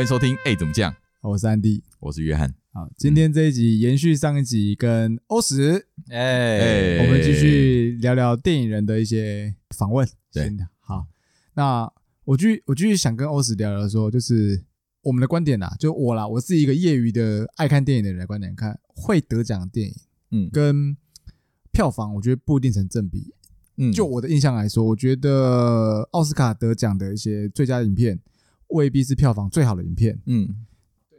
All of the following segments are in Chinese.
欢迎收听。哎，怎么讲？我是安迪，我是约翰。好，今天这一集延续上一集，跟欧石，哎，我们继续聊聊电影人的一些访问。对，好，那我继续我继续想跟欧石聊聊说，就是我们的观点啦，就我啦，我是一个业余的爱看电影的人的观点，看会得奖的电影，嗯，跟票房，我觉得不一定成正比。嗯，就我的印象来说，我觉得奥斯卡得奖的一些最佳影片未必是票房最好的影片。嗯，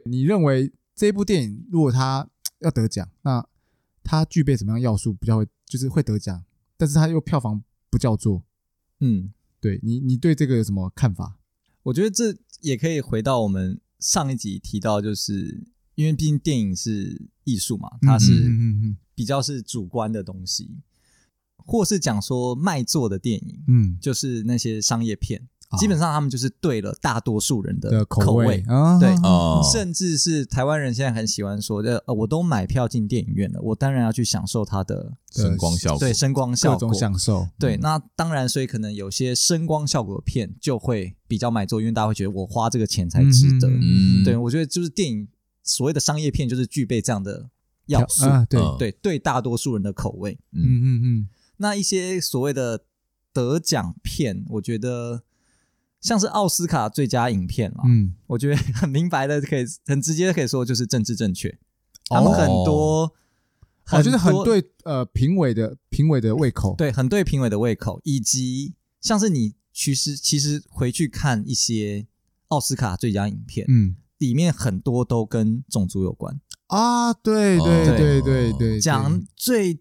你认为这部电影如果它要得奖，那它具备什么样要素比较会就是会得奖，但是它又票房不叫座？嗯，对你你对这个有什么看法？我觉得这也可以回到我们上一集提到，就是因为毕竟电影是艺术嘛，它是比较是主观的东西。或是讲说卖座的电影，嗯，就是那些商业片，哦、基本上他们就是对了大多数人的口味，对，哦、甚至是台湾人现在很喜欢说的，呃，我都买票进电影院了，我当然要去享受它的声光效果，对，声光效果，各种享受，对，那当然，所以可能有些声光效果的片就会比较买座，因为大家会觉得我花这个钱才值得，嗯，对，我觉得就是电影所谓的商业片就是具备这样的要素，啊、对对，对大多数人的口味，嗯。嗯嗯。嗯。那一些所谓的得奖片，我觉得像是奥斯卡最佳影片啊，嗯，我觉得很明白的，可以很直接的可以说就是政治正确。他们很多，我觉得很对呃评委的评委的胃口，对，很对评委的胃口，以及像是你其实其实回去看一些奥斯卡最佳影片，嗯，里面很多都跟种族有关啊，对对对对对，讲最。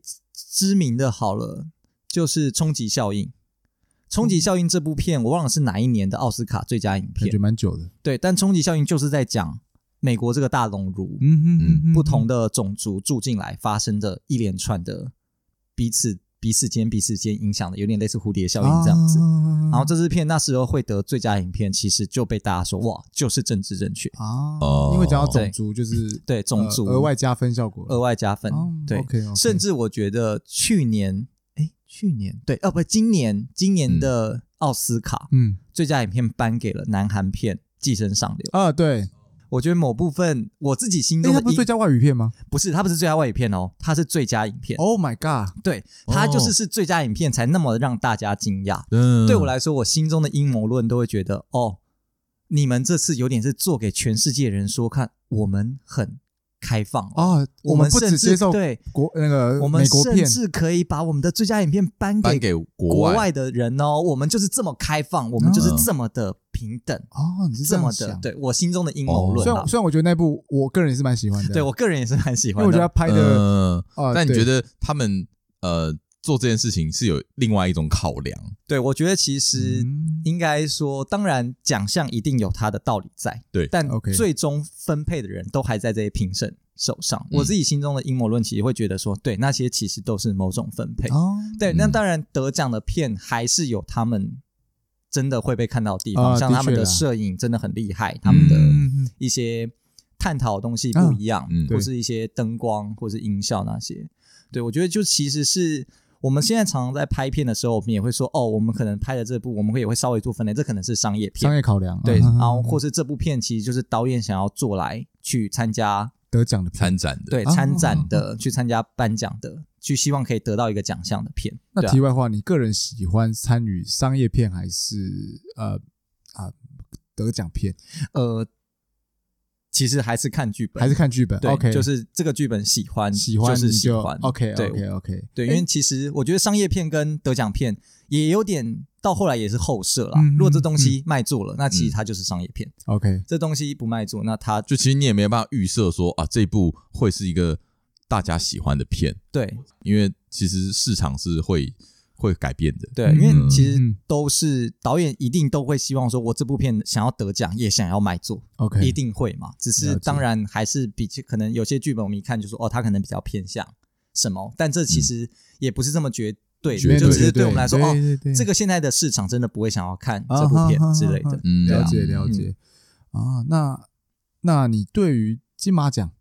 知名的好了，就是《冲击效应》。《冲击效应》这部片我忘了是哪一年的奥斯卡最佳影片，感觉蛮久的。对，但《冲击效应》就是在讲美国这个大熔炉，嗯嗯嗯，不同的种族住进来发生的一连串的彼此。彼此间彼此间影响的，有点类似蝴蝶效应这样子。啊、然后这支片那时候会得最佳影片，其实就被大家说哇，就是政治正确啊。因为讲到种族，就是对，对种族额外加分效果，额外加分。啊、对，okay, okay 甚至我觉得去年，哎，去年对，哦不，今年今年的奥斯卡，嗯，最佳影片颁给了南韩片《寄生上流》啊，对。我觉得某部分我自己心中的，它不是最佳外语片吗？不是，它不是最佳外语片哦，它是最佳影片。Oh my god！对，它就是是最佳影片才那么让大家惊讶。嗯，对我来说，我心中的阴谋论都会觉得，哦，你们这次有点是做给全世界人说看，我们很。开放哦！我们不只接受对国那个，我们甚至可以把我们的最佳影片颁给给国外的人哦。我们就是这么开放，我们就是这么的平等哦。你是这么的，对我心中的阴谋论。虽然虽然我觉得那部我个人也是蛮喜欢的，对我个人也是蛮喜欢的。因为我觉得他拍的，但你觉得他们呃？做这件事情是有另外一种考量，对，我觉得其实应该说，当然奖项一定有它的道理在，对，但最终分配的人都还在这些评审手上。我自己心中的阴谋论其实会觉得说，对，那些其实都是某种分配，对。那当然得奖的片还是有他们真的会被看到的地方，像他们的摄影真的很厉害，他们的一些探讨的东西不一样，或是一些灯光或是音效那些，对，我觉得就其实是。我们现在常常在拍片的时候，我们也会说，哦，我们可能拍的这部，我们会也会稍微做分类，这可能是商业片，商业考量，对，然后或是这部片其实就是导演想要做来去参加得奖的参展的，对，参展的去参加颁奖的，去希望可以得到一个奖项的片。那题外话，你个人喜欢参与商业片还是呃啊得奖片？呃。其实还是看剧本，还是看剧本。对，OK，就是这个剧本喜欢，喜欢就是喜欢。OK，OK，OK。对，因为其实我觉得商业片跟得奖片也有点到后来也是后设啦。如果这东西卖座了，那其实它就是商业片。OK，这东西不卖座，那它就其实你也没有办法预设说啊，这部会是一个大家喜欢的片。对，因为其实市场是会。会改变的，对，因为其实都是导演一定都会希望说，我这部片想要得奖，也想要卖座，OK，一定会嘛。只是当然还是比可能有些剧本我们一看就说，哦，他可能比较偏向什么，但这其实也不是这么绝对，就只是对我们来说，哦，这个现在的市场真的不会想要看这部片之类的。嗯，了解了解啊。那那你对于金马奖，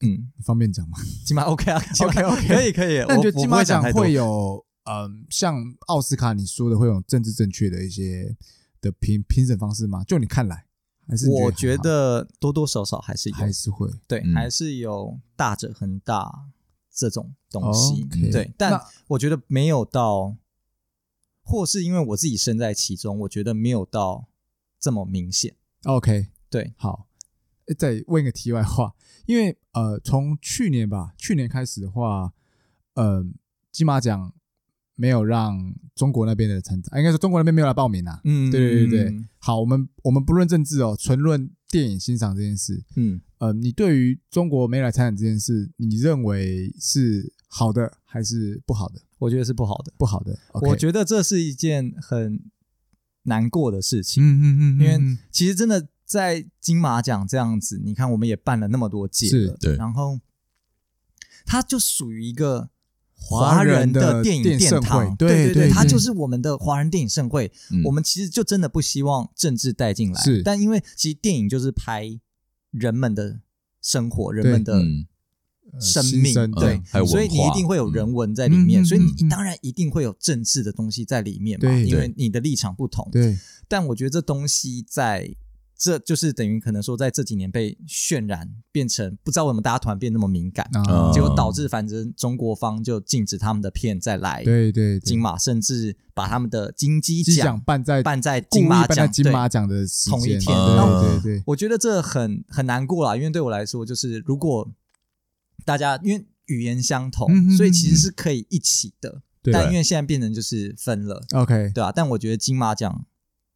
嗯，方便讲吗？金马 OK 啊，OK OK，可以可以。那你觉得金马奖会有？嗯，像奥斯卡你说的会有政治正确的一些的评评审方式吗？就你看来，还是我觉得多多少少还是有，还是会。对，嗯。还是有大者恒大这种东西，OK。对，但那我觉得没有到，或是因为我自己身在其中，我觉得没有到这么明显。OK，对，好，诶再问一个题外话，因为呃，从去年吧，去年开始的话，呃，金马奖没有让中国那边的参展，应该说中国那边没有来报名啊。嗯，对对对对，好，我们我们不论政治哦，纯论电影欣赏这件事，嗯，呃，你对于中国没来参展这件事，你认为是好的还是不好的？我觉得是不好的，不好的。我觉得这是一件很难过的事情，嗯嗯嗯，因为其实真的在金马奖这样子，你看我们也办了那么多届是了，对。然后它就属于一个华华人人的的电影殿堂，会对对对对它就是我们的华人电影盛会。嗯。我们其实就真的不希望政治带进来，是。但因为其实电影就是拍人们的生活，人们的生命，对。所以你一定会有人文在里面，嗯所以你当然一定会有政治的东西在里面嘛，因为你的立场不同。对。但我觉得这东西在这就是等于可能说在这几年被渲染，变成不知道为什么大家突然变那么敏感，啊，结果导致反正中国方就禁止他们的片再来对对对金马，甚至把他们的金鸡奖奖办在办在金马奖金马奖的同一天对对对，我觉得这很很难过啦，因为对我来说，就是如果大家因为语言相同，所以其实是可以一起的。对但因为现在变成就是分了，OK 对啊，但我觉得金马奖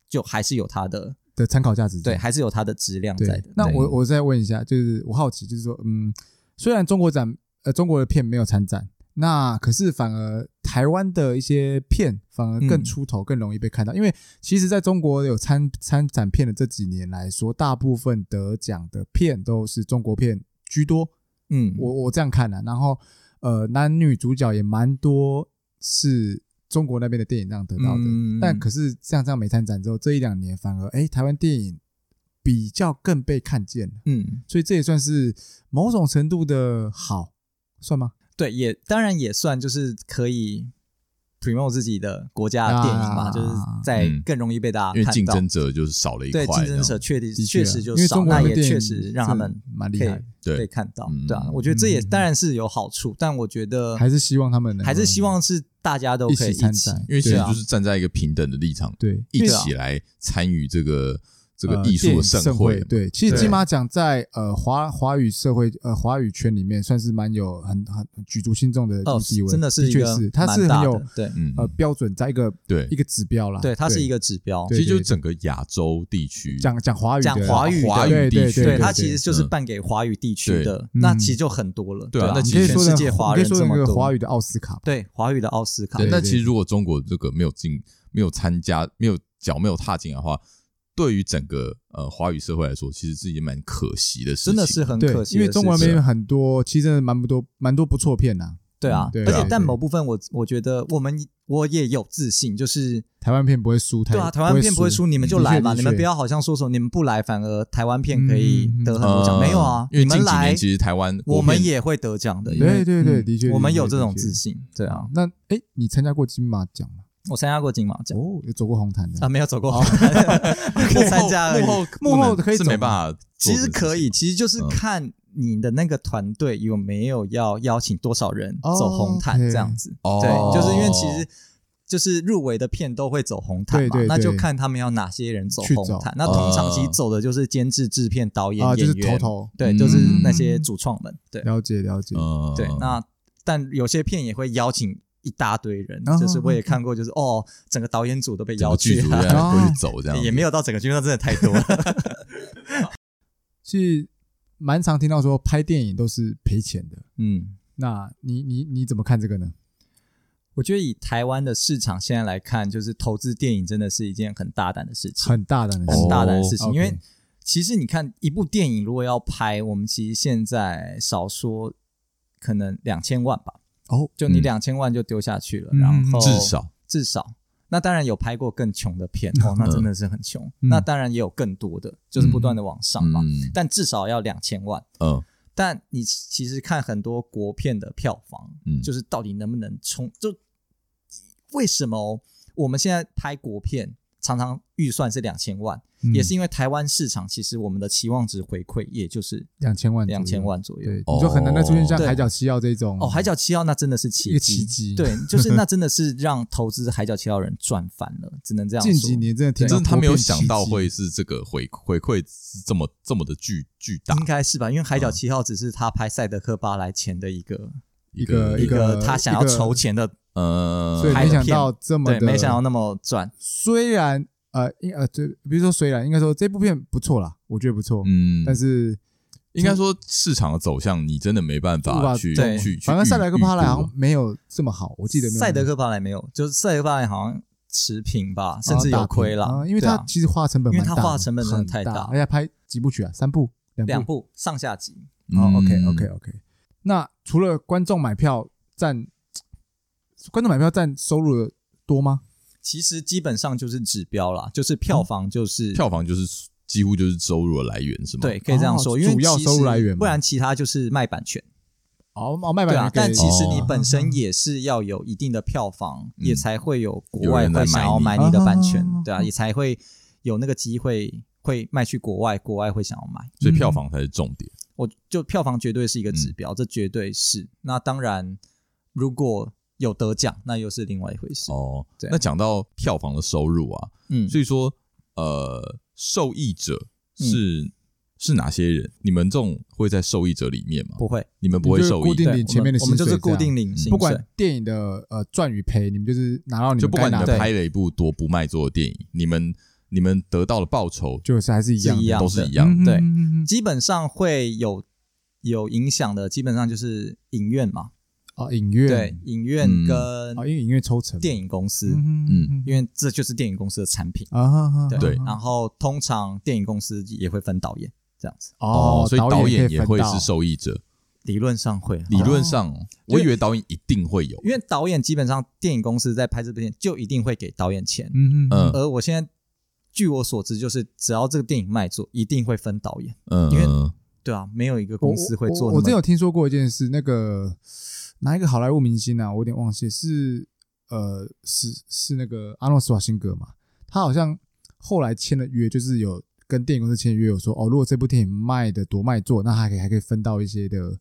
就还是有它的，的参考价值在对，还是有它的质量在的。那我我再问一下，就是我好奇，就是说，嗯，虽然中国展呃中国的片没有参展，那可是反而台湾的一些片反而更出头，更容易被看到。因为其实在中国有参参展片的这几年来说，大部分得奖的片都是中国片居多。嗯，我我这样看的、啊，然后呃，男女主角也蛮多是中国那边的电影这样得到的。嗯但可是像这样没参展之后，这一两年反而哎，台湾电影比较更被看见了，嗯，所以这也算是某种程度的好，算吗？对，也当然也算就是可以 promote 自己的国家的电影嘛，啊就是在更容易被大家看到。因为竞争者就是少了一块，对竞争者确的实确实就少，那也确实让他们蛮厉害的，对。被看到嗯，对啊，我觉得这也嗯当然是有好处，但我觉得还是希望他们能还是希望是大家都可以一起参展因为其实就是站在一个平等的立场，对。一起来参与这个这个呃艺术的盛会。对，其实金马奖在呃华华语社会呃华语圈里面算是蛮有很很举足轻重的哦地位，真的是确是，它是很有的对嗯，呃标准在一个对一，个指标啦，对，它是一个指标。其实就是整个亚洲地区讲讲华语的讲华语的华对语地区，对对，它其实就是嗯办给华语地区的，嗯那其实就很多了。啊，对啊那其实全世界华人这么多，华语的奥斯卡吧，对华语的奥斯卡那其实如果中国这个没有进、没有参加、没有脚没有踏进的话，对于整个呃华语社会来说，其实是一件蛮可惜的事情。真的是很可，惜因的。事情。为中国那边很多，其实真的蛮不多蛮多不错片呐，对啊，对啊。而且但某部分我我觉得我们我也有自信，就是台湾片不会输太，对啊，台湾片不会输，你们就来嘛，你们不要好像说说你们不来，反而台湾片可以得很多奖，呃没有啊，因为近几你们来年，其实台湾我们也会得奖的，对对对，嗯。的确，我们有这种自信，对啊，那哎，你参加过金马奖吗？我参加过金马奖。哦，有走过红毯的。啊，没有走过，幕 参加而已。幕后幕后可以是走没办法其实可以，其实就是嗯。看你的那个团队有没有要邀请多少人哦走红毯这样子。哦。对，就是因为其实就是入围的片都会走红毯嘛，对对对那就看他们要哪些人走红毯。那通常其走的就是监制、制片、导演、啊，就是演员，头头。对，嗯就是那些主创们。对。了解了解，嗯，对，那但有些片也会邀请。一大堆人，哦就是我也看过，就是哦，整个导演组都被整邀去个剧组，这样过去走这样，也没有到整个剧组，真的太多。了。是蛮常听到说拍电影都是赔钱的，嗯，那你你你怎么看这个呢？我觉得以台湾的市场现在来看，就是投资电影真的是一件很大胆的事情，很大胆的事。很大胆的事情。哦因为其实你看一部电影如果要拍，我们其实现在少说可能两千万吧，哦，就你嗯两千万就丢下去了，嗯然后至少至少。那当然有拍过更穷的片 哦，那真的是很穷。嗯那当然也有更多的，就是不断的往上嘛。嗯但至少要两千万。嗯但你其实看很多国片的票房，嗯就是到底能不能冲？就为什么我们现在拍国片常常预算是两千万。也是因为台湾市场，其实我们的期望值回馈也就是两千万，两千万左右。对，你就很难再出现像海角七号这种。哦，海角七号那真的是奇迹，奇迹。对，就是那真的是让投资海角七号人赚翻了，只能这样说。近几年真的挺，真的他没有想到会是这个回回馈是这么这么的巨巨大，应该是吧？因为海角七号只是他拍赛德克巴莱前的一个一个一个他想要筹钱的，呃，所以没想到这么对，没想到那么赚。虽然。呃，应呃，这比如说，虽然应该说这部片不错啦，我觉得不错，嗯，但是应该说市场的走向，你真的没办法去去。反正赛德克巴莱好像没有这么好，我记得赛德克巴莱没有，就是赛德克巴莱好像持平吧，甚至有亏了，因为它其实花成本，因为它花成本真的太大，而且拍几部曲啊，三部，两部上下集。哦，OK，OK，OK。那除了观众买票占，观众买票占收入的多吗？其实基本上就是指标啦，就是票房，就是票房，就是几乎就是收入的来源，是吗？对，可以这样说，因为主要收入来源，不然其他就是卖版权。哦哦，卖版权，但其实你本身也是要有一定的票房，也才会有国外会想要买你的版权，对啊，也才会有那个机会会卖去国外，国外会想要买，所以票房才是重点。我就票房绝对是一个指标，这绝对是。那当然，如果有得奖，那又是另外一回事哦。那讲到票房的收入啊，嗯，所以说，呃，受益者是是哪些人？你们这种会在受益者里面吗？不会，你们不会受益。固定领前面的我们就是固定领薪。不管电影的呃赚与赔，你们就是拿到你们。就不管你们拍了一部多不卖座的电影，你们你们得到的报酬就是还是一样，都是一样。对，基本上会有有影响的，基本上就是影院嘛。哦，影院。对，影院跟哦，因为影院抽成，电影公司，嗯，因为这就是电影公司的产品。啊，对。然后通常电影公司也会分导演这样子。哦，所以导演也会是受益者，理论上会，理论上，我以为导演一定会有，因为导演基本上电影公司在拍这部片就一定会给导演钱，嗯。嗯，而我现在据我所知，就是只要这个电影卖座，一定会分导演，嗯，因为对啊，没有一个公司会做。我真有听说过一件事，那个。哪一个好莱坞明星啊？我有点忘记，是呃，是是那个阿诺·施瓦辛格嘛？他好像后来签了约，就是有跟电影公司签约，有说哦，如果这部电影卖的多卖座，那还可以还可以分到一些的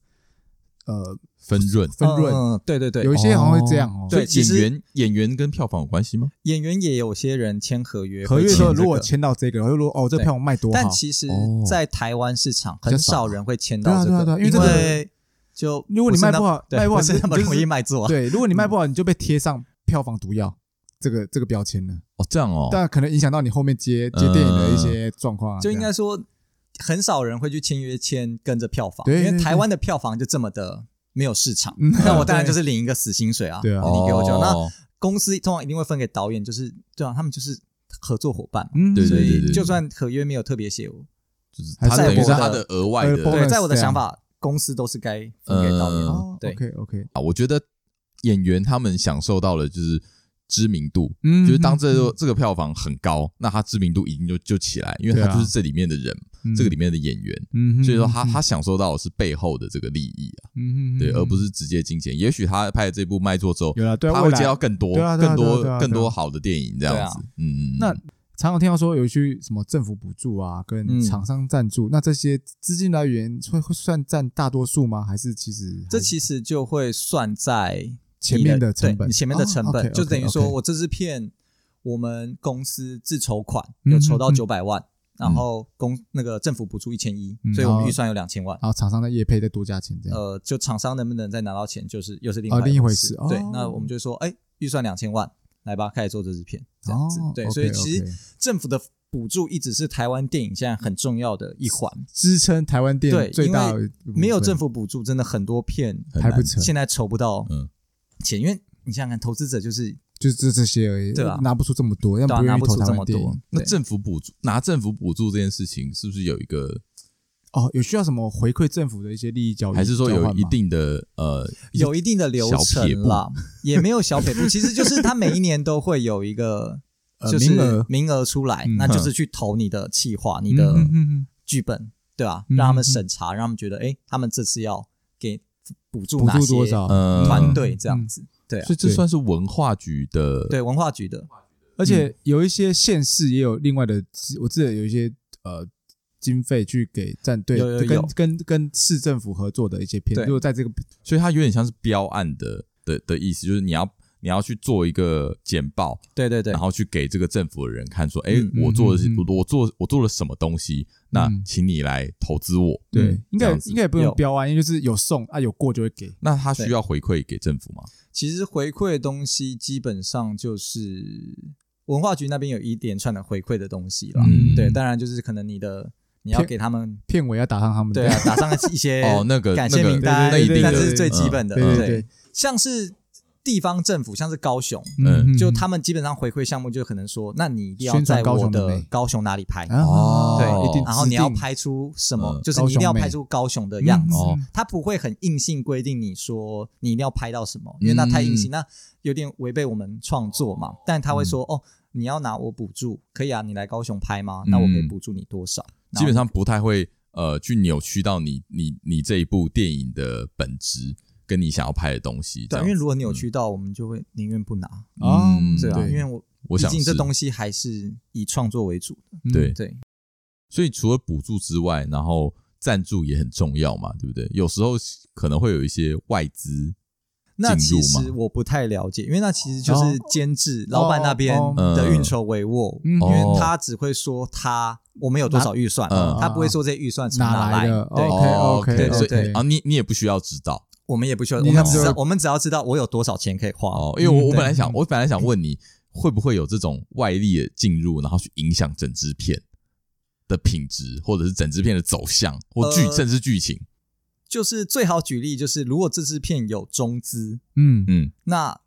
呃分润分润。嗯，对对对，有一些好像会这样哦。对，演员演员跟票房有关系吗？演员也有些人签合约，合约说如果签到这个，如果哦，这票房卖多好。但其实，在台湾市场很少人会签到这个，因为。就如果你卖不好，卖不好是那么容易卖座啊。对，如果你卖不好，你就被贴上票房毒药这个这个标签了。哦，这样哦，但可能影响到你后面接接电影的一些状况啊。就应该说，很少人会去签约签跟着票房，因为台湾的票房就这么的没有市场。那我当然就是领一个死薪水啊。对啊，你给我讲那公司通常一定会分给导演，就是对啊，他们就是合作伙伴。嗯，对，所以就算合约没有特别写，就是他等于是他的额外的。对，在我的想法。公司都是该分给导演对，OK OK 啊，我觉得演员他们享受到了就是知名度，嗯，就是当这个这个票房很高，那他知名度一定就就起来，因为他就是这里面的人，啊、这个里面的演员，嗯，所以说他他享受到的是背后的这个利益啊，嗯对，而不是直接金钱。也许他拍了这部卖座之后，有了，对，他会接到更多、更多、更多好的电影这样子，嗯，那。常常听到说有一些什么政府补助啊，跟厂商赞助，那这些资金来源会会算占大多数吗？还是其实这其实就会算在前面的成本，前面的成本就等于说我这支片我们公司自筹款有筹到九百万，然后公那个政府补助一千一，所以我们预算有两千万，然后厂商的业配再多加钱这样。呃，就厂商能不能再拿到钱，就是又是另外一回事。对，那我们就说，哎，预算两千万。来吧，开始做这支片，这样子，对，所以其实政府的补助一直是台湾电影现在很重要的一环，支撑台湾电影最大。没有政府补助，真的很多片拍不成，现在筹不到钱，因为你想想看，投资者就是就是这这些而已，对吧？拿不出这么多，要不拿不出这么多。那政府补助拿政府补助这件事情，是不是有一个？哦，有需要什么回馈政府的一些利益交易，还是说有一定的呃，有一定的流程啦，也没有小撇步，其实就是他每一年都会有一个 就是名额名额出来，那就是去投你的企划、你的剧本，对吧？让他们审查，让他们觉得，哎，他们这次要给补助哪些团队这样子，对，所以这算是文化局的，对文化局的。而且有一些县市也有另外的，我记得有一些呃经费去给战队，跟跟跟市政府合作的一些片，如果在这个，所以它有点像是标案的的的意思，就是你要。你要去做一个简报，对对对，然后去给这个政府的人看，说，哎，我做的是我我做我做了什么东西，那请你来投资我。对，应该应该也不用标啊，因为就是有送啊，有过就会给。那他需要回馈给政府吗？其实回馈的东西基本上就是文化局那边有一连串的回馈的东西了。对，当然就是可能你的你要给他们片尾要打上他们，对啊，打上一些哦那个感谢名单，那一定那是最基本的。对对，像是。地方政府像是高雄，嗯，就他们基本上回馈项目就可能说，那你一定要在我的高雄哪里拍？哦，对，然后你要拍出什么，就是你一定要拍出高雄的样子，他不会很硬性规定你说你一定要拍到什么，因为那太硬性，那有点违背我们创作嘛。但他会说，哦，你要拿我补助，可以啊，你来高雄拍吗？那我可以补助你多少？基本上不太会呃去扭曲到你你你这一部电影的本质。跟你想要拍的东西，对，因为如果扭曲到，我们就会宁愿不拿。啊，对啊，因为我我毕竟这东西还是以创作为主的，对。对。所以除了补助之外，然后赞助也很重要嘛，对不对？有时候可能会有一些外资，那其实我不太了解，因为那其实就是监制老板那边的运筹帷幄，因为他只会说他我们有多少预算，他不会说这些预算从哪来。的。对，OK，对对对，啊，你你也不需要知道。我们也不需要，我们只我们只要知道我有多少钱可以花哦。因为我我本来想，我本来想问你，会不会有这种外力的进入，然后去影响整支片的品质，或者是整支片的走向，或剧甚至剧情。就是最好举例，就是如果这支片有中资，嗯嗯，那。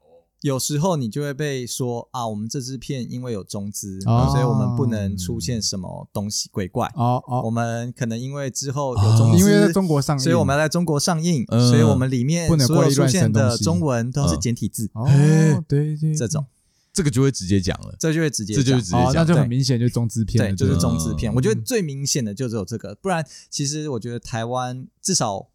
有时候你就会被说啊，我们这支片因为有中资，所以我们不能出现什么东西鬼怪。哦哦，我们可能因为之后有中资，因为在中国上映，所以我们要在中国上映，所以我们里面所有出现的中文都是简体字。哦，对对，这种这个就会直接讲了，这就会直接，这就直接讲，那就很明显就是中资片，对，就是中资片。我觉得最明显的就只有这个，不然其实我觉得台湾至少。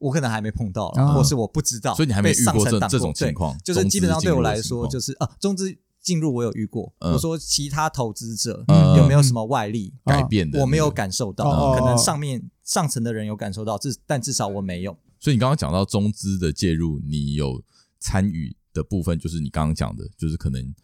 我可能还没碰到，或是我不知道，所以你还没遇过这这种情况。就是基本上对我来说，就是啊，中资进入我有遇过。我说其他投资者有没有什么外力改变的？我没有感受到，可能上面上层的人有感受到，至但至少我没有。所以你刚刚讲到中资的介入，你有参与的部分，就是你刚刚讲的，就是可能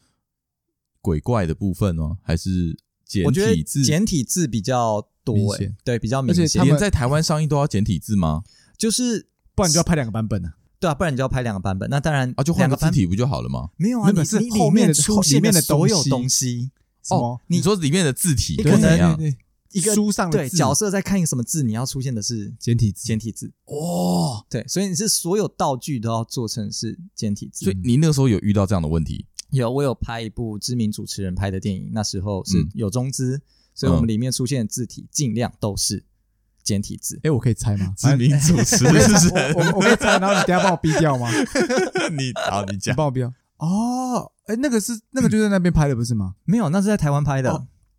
鬼怪的部分哦，还是简体字？简体字比较多，对，比较明显。而且连在台湾上映都要简体字吗？就是，不然你就要拍两个版本呢？对啊，不然你就要拍两个版本。那当然啊，就换个字体不就好了吗？没有啊，你是后面出现的所有东西哦。你说里面的字体可能一个书上对角色在看一个什么字，你要出现的是简体字，简体字哦。对，所以你是所有道具都要做成是简体字。所以你那个时候有遇到这样的问题？有，我有拍一部知名主持人拍的电影，那时候是有中资，所以我们里面出现的字体尽量都是。简体字，哎，我可以猜吗？知名主持人，我我可以猜，然后你等下帮我逼掉吗？你好，你讲，帮我逼掉。哦，哎，那个是那个就在那边拍的不是吗？没有，那是在台湾拍的。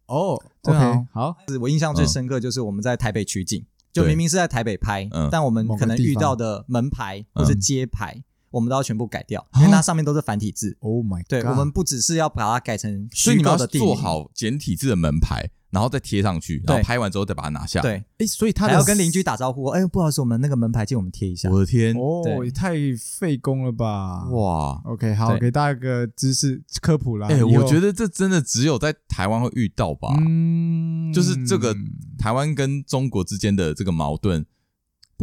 哦，OK，好。我印象最深刻就是我们在台北取景，就明明是在台北拍，但我们可能遇到的门牌或是街牌，我们都要全部改掉，因为它上面都是繁体字。Oh my god！对，我们不只是要把它改成，所以你们要做好简体字的门牌。然后再贴上去，然后拍完之后再把它拿下。对，哎，所以他还要跟邻居打招呼。哎，不好意思，我们那个门牌借我们贴一下。我的天，哦，也太费工了吧！哇，OK，好，给大家一个知识科普啦。哎，我觉得这真的只有在台湾会遇到吧？嗯，就是这个台湾跟中国之间的这个矛盾。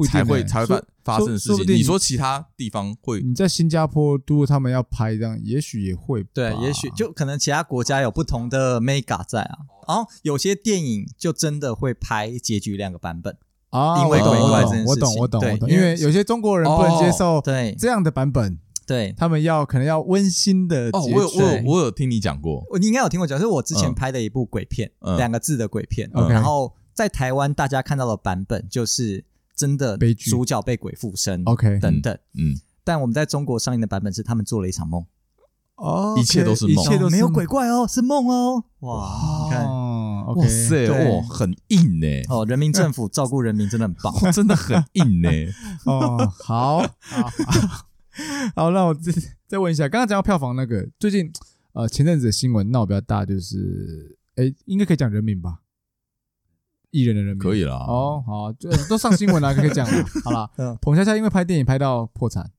才会才会发发生的事情。你说其他地方会？你在新加坡，如果他们要拍这样，也许也会。对，也许就可能其他国家有不同的 mega 在啊。然后有些电影就真的会拍结局两个版本啊，因为鬼怪这件事情。我懂，我懂，我懂。因为有些中国人不能接受对这样的版本，对他们要可能要温馨的结局。我有我有我有听你讲过，你应该有听我讲，是我之前拍的一部鬼片，两个字的鬼片。然后在台湾大家看到的版本就是。真的主角被鬼附身，OK，等等，嗯，但我们在中国上映的版本是他们做了一场梦，哦，一切都是梦，一切都没有鬼怪哦，是梦哦，哇，你看，哇塞，哇，很硬呢，哦，人民政府 照顾人民真的很棒，真的很硬呢，哦，好，好，那我再再问一下，刚刚讲到票房那个，最近呃，前阵子的新闻闹比较大，就是哎，应该可以讲人民吧？艺人的人名可以了。哦，好，就都上新闻了，可以讲了。好了，澎恰恰因为拍电影拍到破产。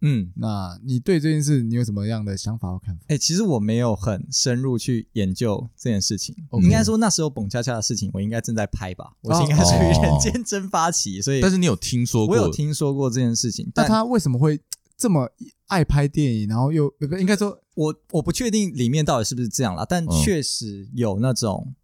嗯，那你对这件事你有什么样的想法和看法？哎、欸，其实我没有很深入去研究这件事情。Okay. 应该说那时候彭恰恰的事情，我应该正在拍吧，我是应该属于人间蒸发期，所以。但是你有听说过？我有听说过这件事情。但他为什么会这么爱拍电影？然后又应该说，我我不确定里面到底是不是这样啦，但确实有那种，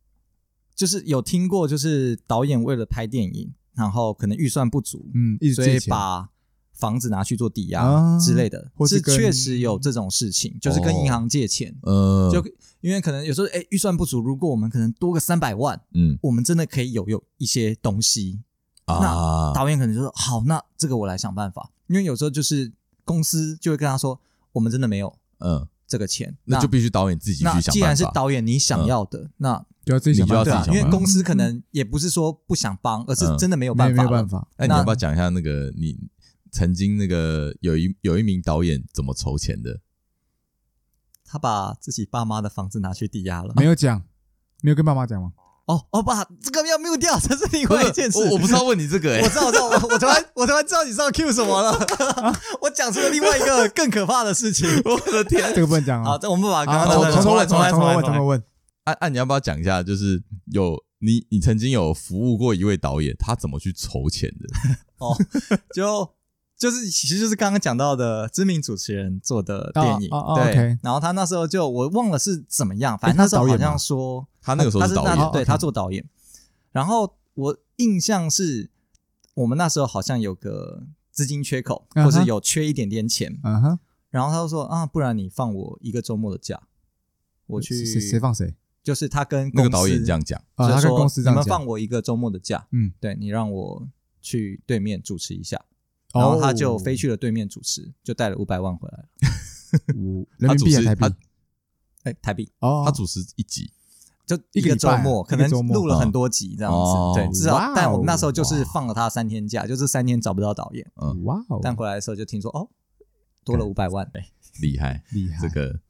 就是有听过，就是导演为了拍电影，然后可能预算不足，嗯，所以把。房子拿去做抵押之类的，是确实有这种事情，就是跟银行借钱，嗯，就因为可能有时候哎预算不足，如果我们可能多个三百万，嗯，我们真的可以有有一些东西，那导演可能就说好，那这个我来想办法，因为有时候就是公司就会跟他说，我们真的没有，嗯，这个钱，那就必须导演自己去想。既然是导演你想要的，那就要自己想办法，因为公司可能也不是说不想帮，而是真的没有办法，没有办法。那你要不要讲一下那个你？曾经那个有一有一名导演怎么筹钱的？他把自己爸妈的房子拿去抵押了。没有讲，没有跟爸妈讲吗？哦哦，爸，这个要 mute 掉，这是另外一件事。我我不知道问你这个、欸，哎，我知道，我知道，我我突然我突然知道你知道 Q 什么了。我讲出了另外一个更可怕的事情。我的天，这个不能讲啊！好，这我们把刚刚重重重来，重来，重来，重来问。按按，你要不要讲一下？就是有你，你曾经有服务过一位导演，他怎么去筹钱的？哦，就。就是，其实就是刚刚讲到的知名主持人做的电影，对。然后他那时候就我忘了是怎么样，反正那时候好像说他那个时候是导演，对他做导演。然后我印象是我们那时候好像有个资金缺口，或是有缺一点点钱。嗯哼。然后他就说啊，不然你放我一个周末的假，我去谁谁放谁？就是他跟那个导演这样讲，他跟公司这样，你们放我一个周末的假，嗯，对你让我去对面主持一下。然后他就飞去了对面主持，就带了五百万回来了。五人民币还是台币？哎，台币。哦，他主持一集，就一个周末，可能录了很多集这样子。对，至少但我们那时候就是放了他三天假，就是三天找不到导演。嗯，哇哦！但回来的时候就听说，哦，多了五百万，哎，厉害，厉害，这个。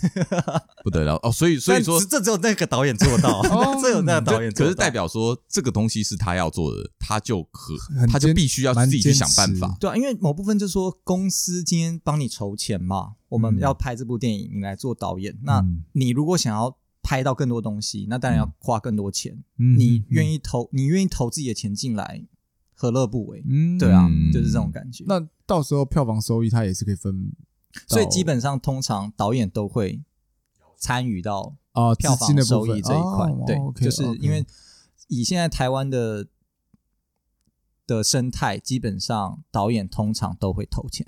不得了哦，所以所以说这只有那个导演做到，只有那个导演。可是代表说这个东西是他要做的，他就可他就必须要自己去想办法。对啊，因为某部分就是说公司今天帮你筹钱嘛，我们要拍这部电影，你来做导演。那你如果想要拍到更多东西，那当然要花更多钱。你愿意投，你愿意投自己的钱进来，何乐不为？嗯，对啊，就是这种感觉。那到时候票房收益他也是可以分。所以基本上，通常导演都会参与到啊票房收益这一块。对，就是因为以现在台湾的的生态，基本上导演通常都会投钱。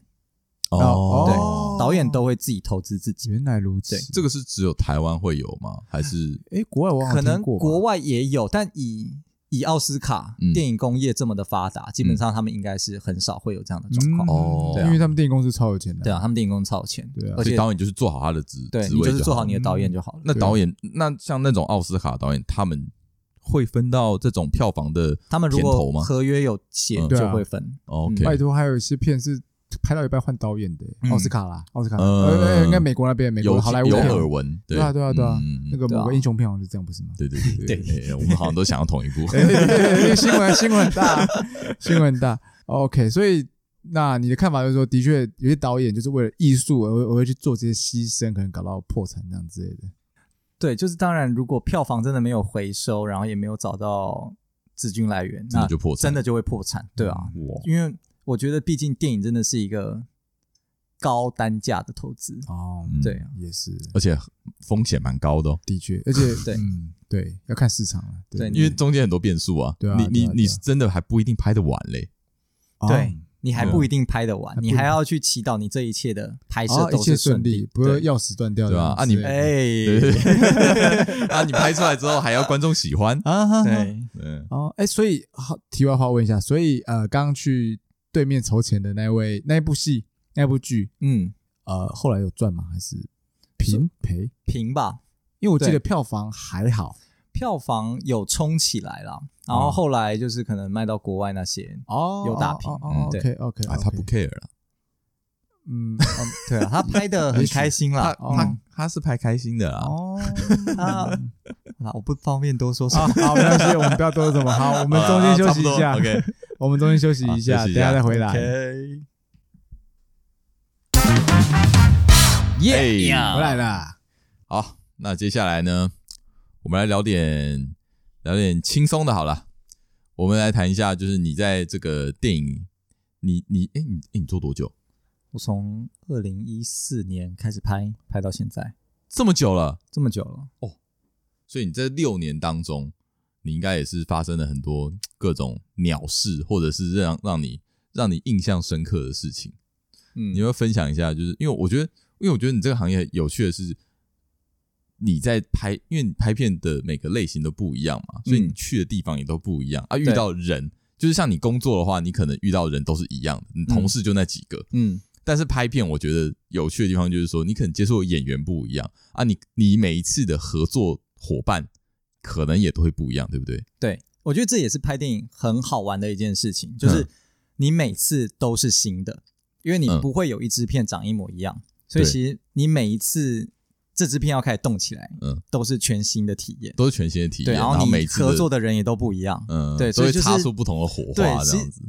哦，对，导演都会自己投资自己。原来如此，这个是只有台湾会有吗？还是诶，国外我可能国外也有，但以以奥斯卡电影工业这么的发达，基本上他们应该是很少会有这样的状况。哦，因为他们电影公司超有钱的。对啊，他们电影公司超有钱，对啊。而且导演就是做好他的职，对，你就是做好你的导演就好了。那导演，那像那种奥斯卡导演，他们会分到这种票房的，他们如果合约有写就会分。OK，拜托，还有一些片是。拍到一半换导演的奥斯卡啦，奥斯卡，呃，应该美国那边，美国好莱坞有耳闻，对啊，对啊，对啊，那个某个英雄片好像是这样，不是吗？对对对对，我们好像都想要同一部，新闻新闻很大，新闻很大。OK，所以那你的看法就是说，的确有些导演就是为了艺术而而会去做这些牺牲，可能搞到破产这样之类的。对，就是当然，如果票房真的没有回收，然后也没有找到资金来源，那就破产，真的就会破产。对啊，因为。我觉得，毕竟电影真的是一个高单价的投资哦。对，也是，而且风险蛮高的哦。的确，而且 对，对，要看市场了。对，因为中间很多变数啊。对啊，你你你是真的还不一定拍得完嘞。对，你还不一定拍得完，你还要去祈祷你这一切的拍摄都是顺利，不要钥匙断掉，对吧？啊，你哎，啊，你拍出来之后还要观众喜欢啊？对，哦，哎，所以好，题外话问一下，所以呃，刚刚去。对面筹钱的那位那一部戏那部剧，嗯，呃，后来有赚吗？还是平赔平吧？因为我记得票房还好，票房有冲起来了，然后后来就是可能卖到国外那些哦，有打平。OK OK，啊，他不 care 了，嗯，对啊，他拍的很开心啦，他他是拍开心的啦。哦，那我不方便多说什么。好，没关系，我们不要多说什么。好，我们中间休息一下。OK，我们中间休息一下，等下再回来。耶，回来了。好，那接下来呢，我们来聊点聊点轻松的，好了。我们来谈一下，就是你在这个电影，你你哎你哎你做多久？我从二零一四年开始拍，拍到现在，这么久了，这么久了哦。所以你这六年当中，你应该也是发生了很多各种鸟事，或者是让让你让你印象深刻的事情。嗯，你要分享一下，就是因为我觉得，因为我觉得你这个行业有趣的是。你在拍，因为你拍片的每个类型都不一样嘛，所以你去的地方也都不一样、嗯、啊。遇到人，就是像你工作的话，你可能遇到人都是一样的，你同事就那几个，嗯。但是拍片，我觉得有趣的地方就是说，你可能接触的演员不一样啊。你你每一次的合作伙伴可能也都会不一样，对不对？对，我觉得这也是拍电影很好玩的一件事情，就是你每次都是新的，因为你不会有一支片长一模一样，所以其实你每一次。这支片要开始动起来，嗯，都是全新的体验，都是全新的体验。对，然后你合作的人也都不一样，嗯，对，所以擦出不同的火花，这样子。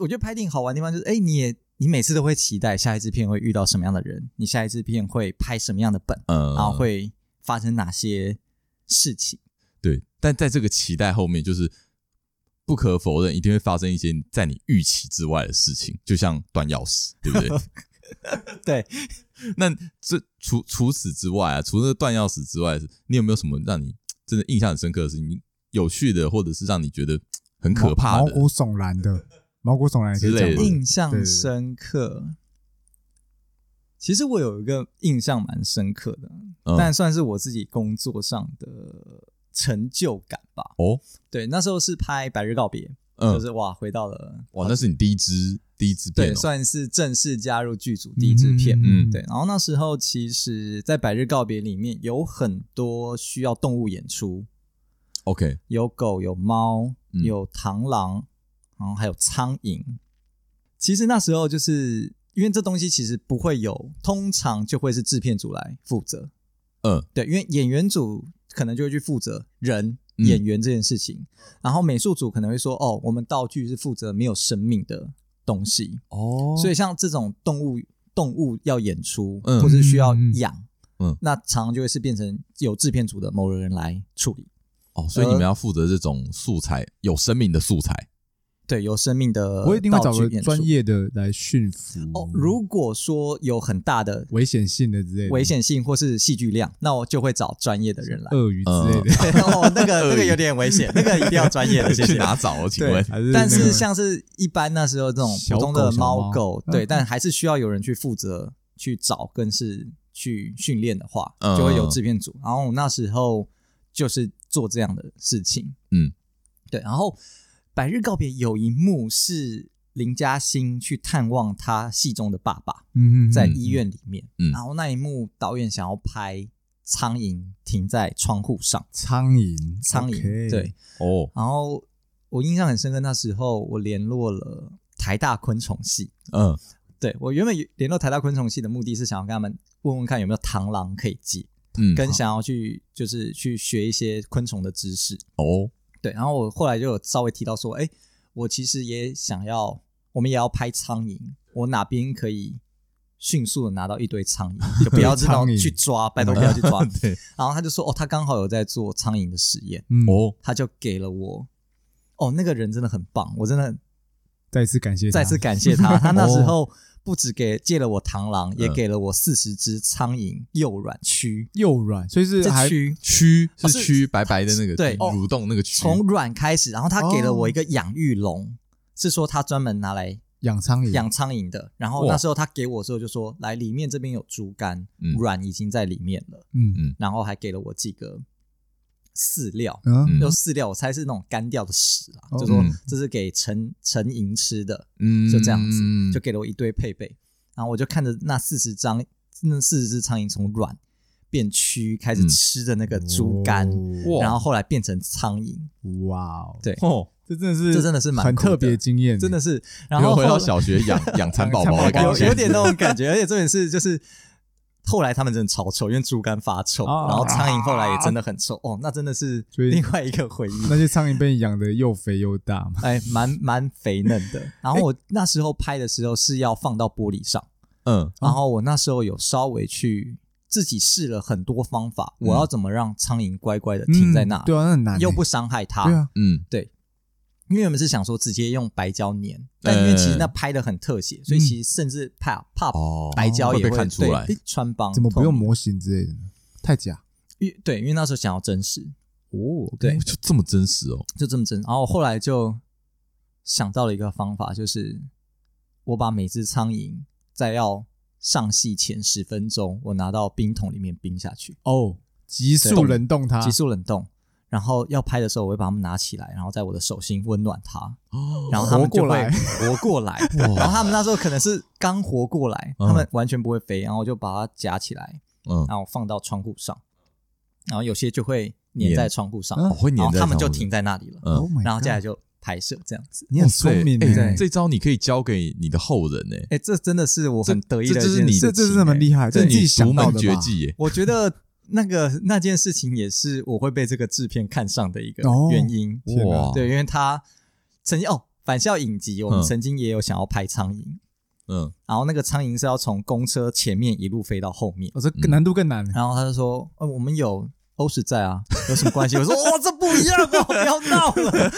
我觉得拍电影好玩的地方就是，哎，你也你每次都会期待下一支片会遇到什么样的人，你下一支片会拍什么样的本，嗯，然后会发生哪些事情。对，但在这个期待后面，就是不可否认，一定会发生一些在你预期之外的事情，就像断钥匙，对不对？对。那这除除此之外啊，除了断钥匙之外，你有没有什么让你真的印象很深刻的事情？有趣的，或者是让你觉得很可怕的、毛骨悚然的、毛骨悚然之类的印象深刻？其实我有一个印象蛮深刻的，嗯、但算是我自己工作上的成就感吧。哦，对，那时候是拍《百日告别》。嗯，就是哇，回到了哇，那是你第一支第一支片，对，算是正式加入剧组第一支片，嗯，对。然后那时候其实，在《百日告别》里面有很多需要动物演出，OK，有狗，有猫，有螳螂，然后还有苍蝇。其实那时候就是因为这东西其实不会有，通常就会是制片组来负责，嗯，对，因为演员组可能就会去负责人。演员这件事情，嗯、然后美术组可能会说：“哦，我们道具是负责没有生命的东西哦，所以像这种动物动物要演出，嗯、或是需要养，嗯，那常常就会是变成由制片组的某个人来处理。哦，所以你们要负责这种素材，有生命的素材。”对，有生命的，我一定会找个专业的来驯服。哦，如果说有很大的危险性的之类的，危险性或是戏剧量，那我就会找专业的人来。鳄鱼之类的，哦，那个那个有点危险，那个一定要专业的。去哪找？请问？但是像是一般那时候这种普通的猫狗，对，但还是需要有人去负责去找，更是去训练的话，就会有制片组。然后那时候就是做这样的事情。嗯，对，然后。百日告别有一幕是林嘉欣去探望他戏中的爸爸，在医院里面，然后那一幕导演想要拍苍蝇停在窗户上，苍蝇，苍蝇，对，哦，然后我印象很深刻，那时候我联络了台大昆虫系，嗯，对，我原本联络台大昆虫系的目的是想要跟他们问问看有没有螳螂可以借，嗯，跟想要去就是去学一些昆虫的知识，哦。对，然后我后来就有稍微提到说，哎，我其实也想要，我们也要拍苍蝇，我哪边可以迅速的拿到一堆苍蝇，就不要知道去抓，拜托不要去抓。对，然后他就说，哦，他刚好有在做苍蝇的实验，哦，他就给了我，哦，那个人真的很棒，我真的再次感谢，再次感谢他，他那时候。不止给借了我螳螂，也给了我四十只苍蝇幼卵蛆，幼卵，所以是蛆？蛆是蛆白白的那个对蠕动那个蛆，从卵开始，然后他给了我一个养育笼，是说他专门拿来养苍蝇。养苍蝇的。然后那时候他给我的时候就说，来里面这边有猪肝，卵已经在里面了，嗯嗯，然后还给了我几个。饲料，嗯，就饲料，我猜是那种干掉的屎啊，就说这是给成成蝇吃的，嗯，就这样子，就给了我一堆配备，然后我就看着那四十张，那四十只苍蝇从卵变蛆，开始吃的那个猪肝，然后后来变成苍蝇，哇哦，对，这真的是，这真的是蛮特别经验，真的是。然后回到小学养养蚕 宝宝的感觉，有有点那种感觉，而且重点是就是。后来他们真的超臭，因为猪肝发臭，哦、然后苍蝇后来也真的很臭。哦，那真的是另外一个回忆。那些苍蝇被养的又肥又大嘛？哎，蛮蛮肥嫩的。然后我那时候拍的时候是要放到玻璃上，嗯，然后我那时候有稍微去自己试了很多方法，嗯、我要怎么让苍蝇乖乖的停在那？对啊，那很难，又不伤害它。对啊，嗯，对。因为我们是想说直接用白胶粘，但因为其实那拍的很特写，所以其实甚至怕怕白胶也会看出来穿帮。怎么不用模型之类的？太假。因对，因为那时候想要真实哦，对，就这么真实哦，就这么真。然后我后来就想到了一个方法，就是我把每只苍蝇在要上戏前十分钟，我拿到冰桶里面冰下去哦，急速冷冻它，急速冷冻。然后要拍的时候，我会把它们拿起来，然后在我的手心温暖它，然后它们就会活过来。然后他们那时候可能是刚活过来，他们完全不会飞，然后我就把它夹起来，嗯然后放到窗户上，然后有些就会粘在窗户上，然后他们就停在那里了。然后接下来就拍摄这样子。你很聪明，哎，这招你可以教给你的后人哎，哎，这真的是我很得意的，这是你，这这是这么厉害，这是你独门绝技耶。我觉得。那个那件事情也是我会被这个制片看上的一个原因。哇，对，因为他曾经哦，返校影集我们曾经也有想要拍苍蝇，嗯，然后那个苍蝇是要从公车前面一路飞到后面，哦，这难度更难。然后他就说，呃，我们有。欧时在啊，有什么关系？我说哇，这不一样哦，不要闹了，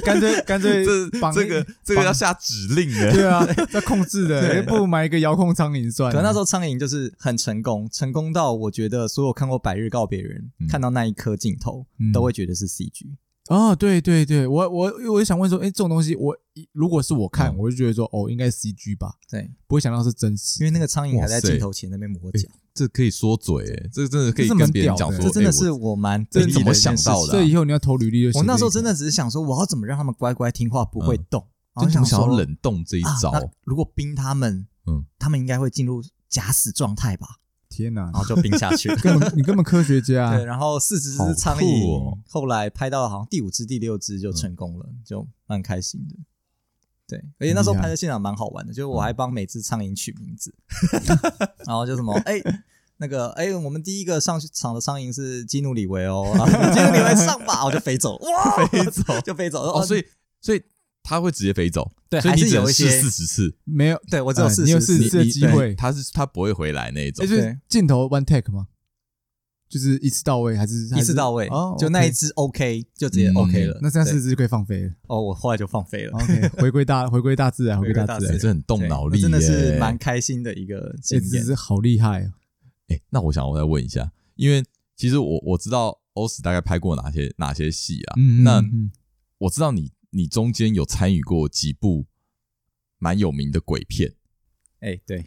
干脆干脆这这个这个要下指令的，对啊，要控制的，不如买一个遥控苍蝇算了。可那时候苍蝇就是很成功，成功到我觉得所有看过《百日告别》人看到那一颗镜头都会觉得是 CG。哦，对对对，我我我就想问说，哎，这种东西我如果是我看，我就觉得说，哦，应该是 CG 吧？对，不会想到是真实，因为那个苍蝇还在镜头前那边磨脚。这可以说嘴，哎，这真的可以跟别人讲说，这真的是我蛮这怎么想到的？这以后你要投履历就。我那时候真的只是想说，我要怎么让他们乖乖听话，不会动。就想要冷冻这一招。如果冰他们，嗯，他们应该会进入假死状态吧？天哪！然后就冰下去。根本你根本科学家。对，然后四十只苍蝇，后来拍到好像第五只、第六只就成功了，就蛮开心的。对，而且那时候拍的现场蛮好玩的，就是我还帮每只苍蝇取名字，然后就什么哎，那个哎，我们第一个上场的苍蝇是基努里维哦，基努里维上吧，我就飞走，哇，飞走就飞走哦，所以所以他会直接飞走，对，还是有一些四十次没有，对我只有四十次的机会，他是他不会回来那一种，就是镜头 one take 吗？就是一次到位还是一次到位？哦，就那一只 OK，就直接 OK 了。那这样四只就可以放飞了。哦，我后来就放飞了。OK，回归大回归大自然，回归大自然，这很动脑力，真的是蛮开心的一个经验。这只好厉害哦！哎，那我想我再问一下，因为其实我我知道欧史大概拍过哪些哪些戏啊？那我知道你你中间有参与过几部蛮有名的鬼片。哎，对，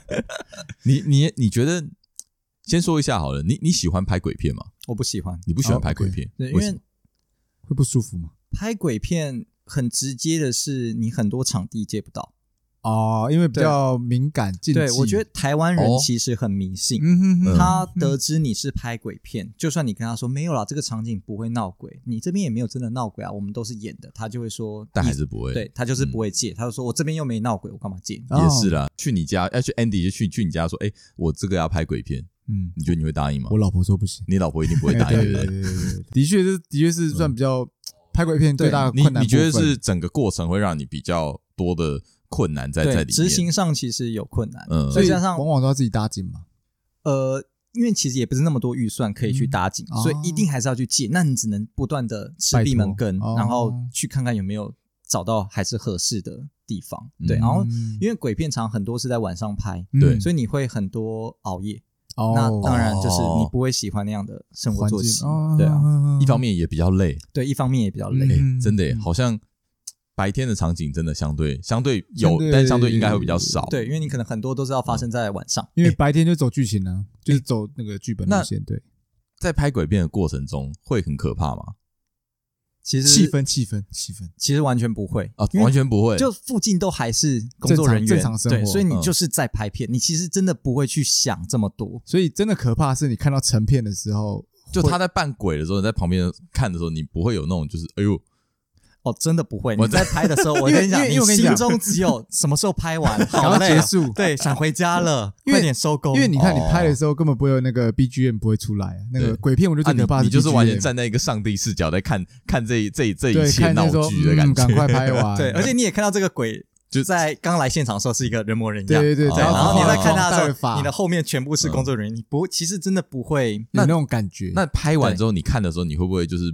你你你觉得？先说一下好了，你你喜欢拍鬼片吗？我不喜欢，你不喜欢拍鬼片，对，因为会不舒服吗？拍鬼片很直接的是，你很多场地借不到。哦，因为比较敏感。对，我觉得台湾人其实很迷信，他得知你是拍鬼片，就算你跟他说没有啦，这个场景不会闹鬼，你这边也没有真的闹鬼啊，我们都是演的，他就会说，但还是不会，对他就是不会借，他就说我这边又没闹鬼，我干嘛借？也是啦，去你家要去 Andy 就去去你家说，哎，我这个要拍鬼片。嗯，你觉得你会答应吗？我老婆说不行，你老婆一定不会答应，对不对？的确是，的确是算比较拍鬼片最大的困难。你你觉得是整个过程会让你比较多的困难在在里面？执行上其实有困难，嗯，所以加上往往都要自己搭景嘛。呃，因为其实也不是那么多预算可以去搭景，所以一定还是要去借。那你只能不断的吃闭门羹，然后去看看有没有找到还是合适的地方。对，然后因为鬼片场很多是在晚上拍，对，所以你会很多熬夜。那当然就是你不会喜欢那样的生活作息，对啊，一方面也比较累，对，一方面也比较累，真的，好像白天的场景真的相对相对有，但相对应该会比较少，对，因为你可能很多都是要发生在晚上，因为白天就走剧情呢，就是走那个剧本路线，对，在拍鬼片的过程中会很可怕吗？其实气氛，气氛，气氛，其实完全不会啊，完全不会，就附近都还是工作人员，正常生活，对，所以你就是在拍片，你其实真的不会去想这么多，所以真的可怕是你看到成片的时候就他在扮鬼的时候，你在旁边看的时候，你不会有那种就是哎呦。哦，真的不会。我在拍的时候，我跟你讲，你心中只有什么时候拍完，好结束，对，想回家了，快点收工。因为你看，你拍的时候根本不会有那个 BGM 不会出来，那个鬼片我就最可怕。你就是完全站在一个上帝视角在看看这这这一切闹剧的感觉，赶快拍完。对，而且你也看到这个鬼就在刚来现场的时候是一个人模人样，对对对。然后你在看他的时候，你的后面全部是工作人员，你不其实真的不会有那种感觉。那拍完之后，你看的时候，你会不会就是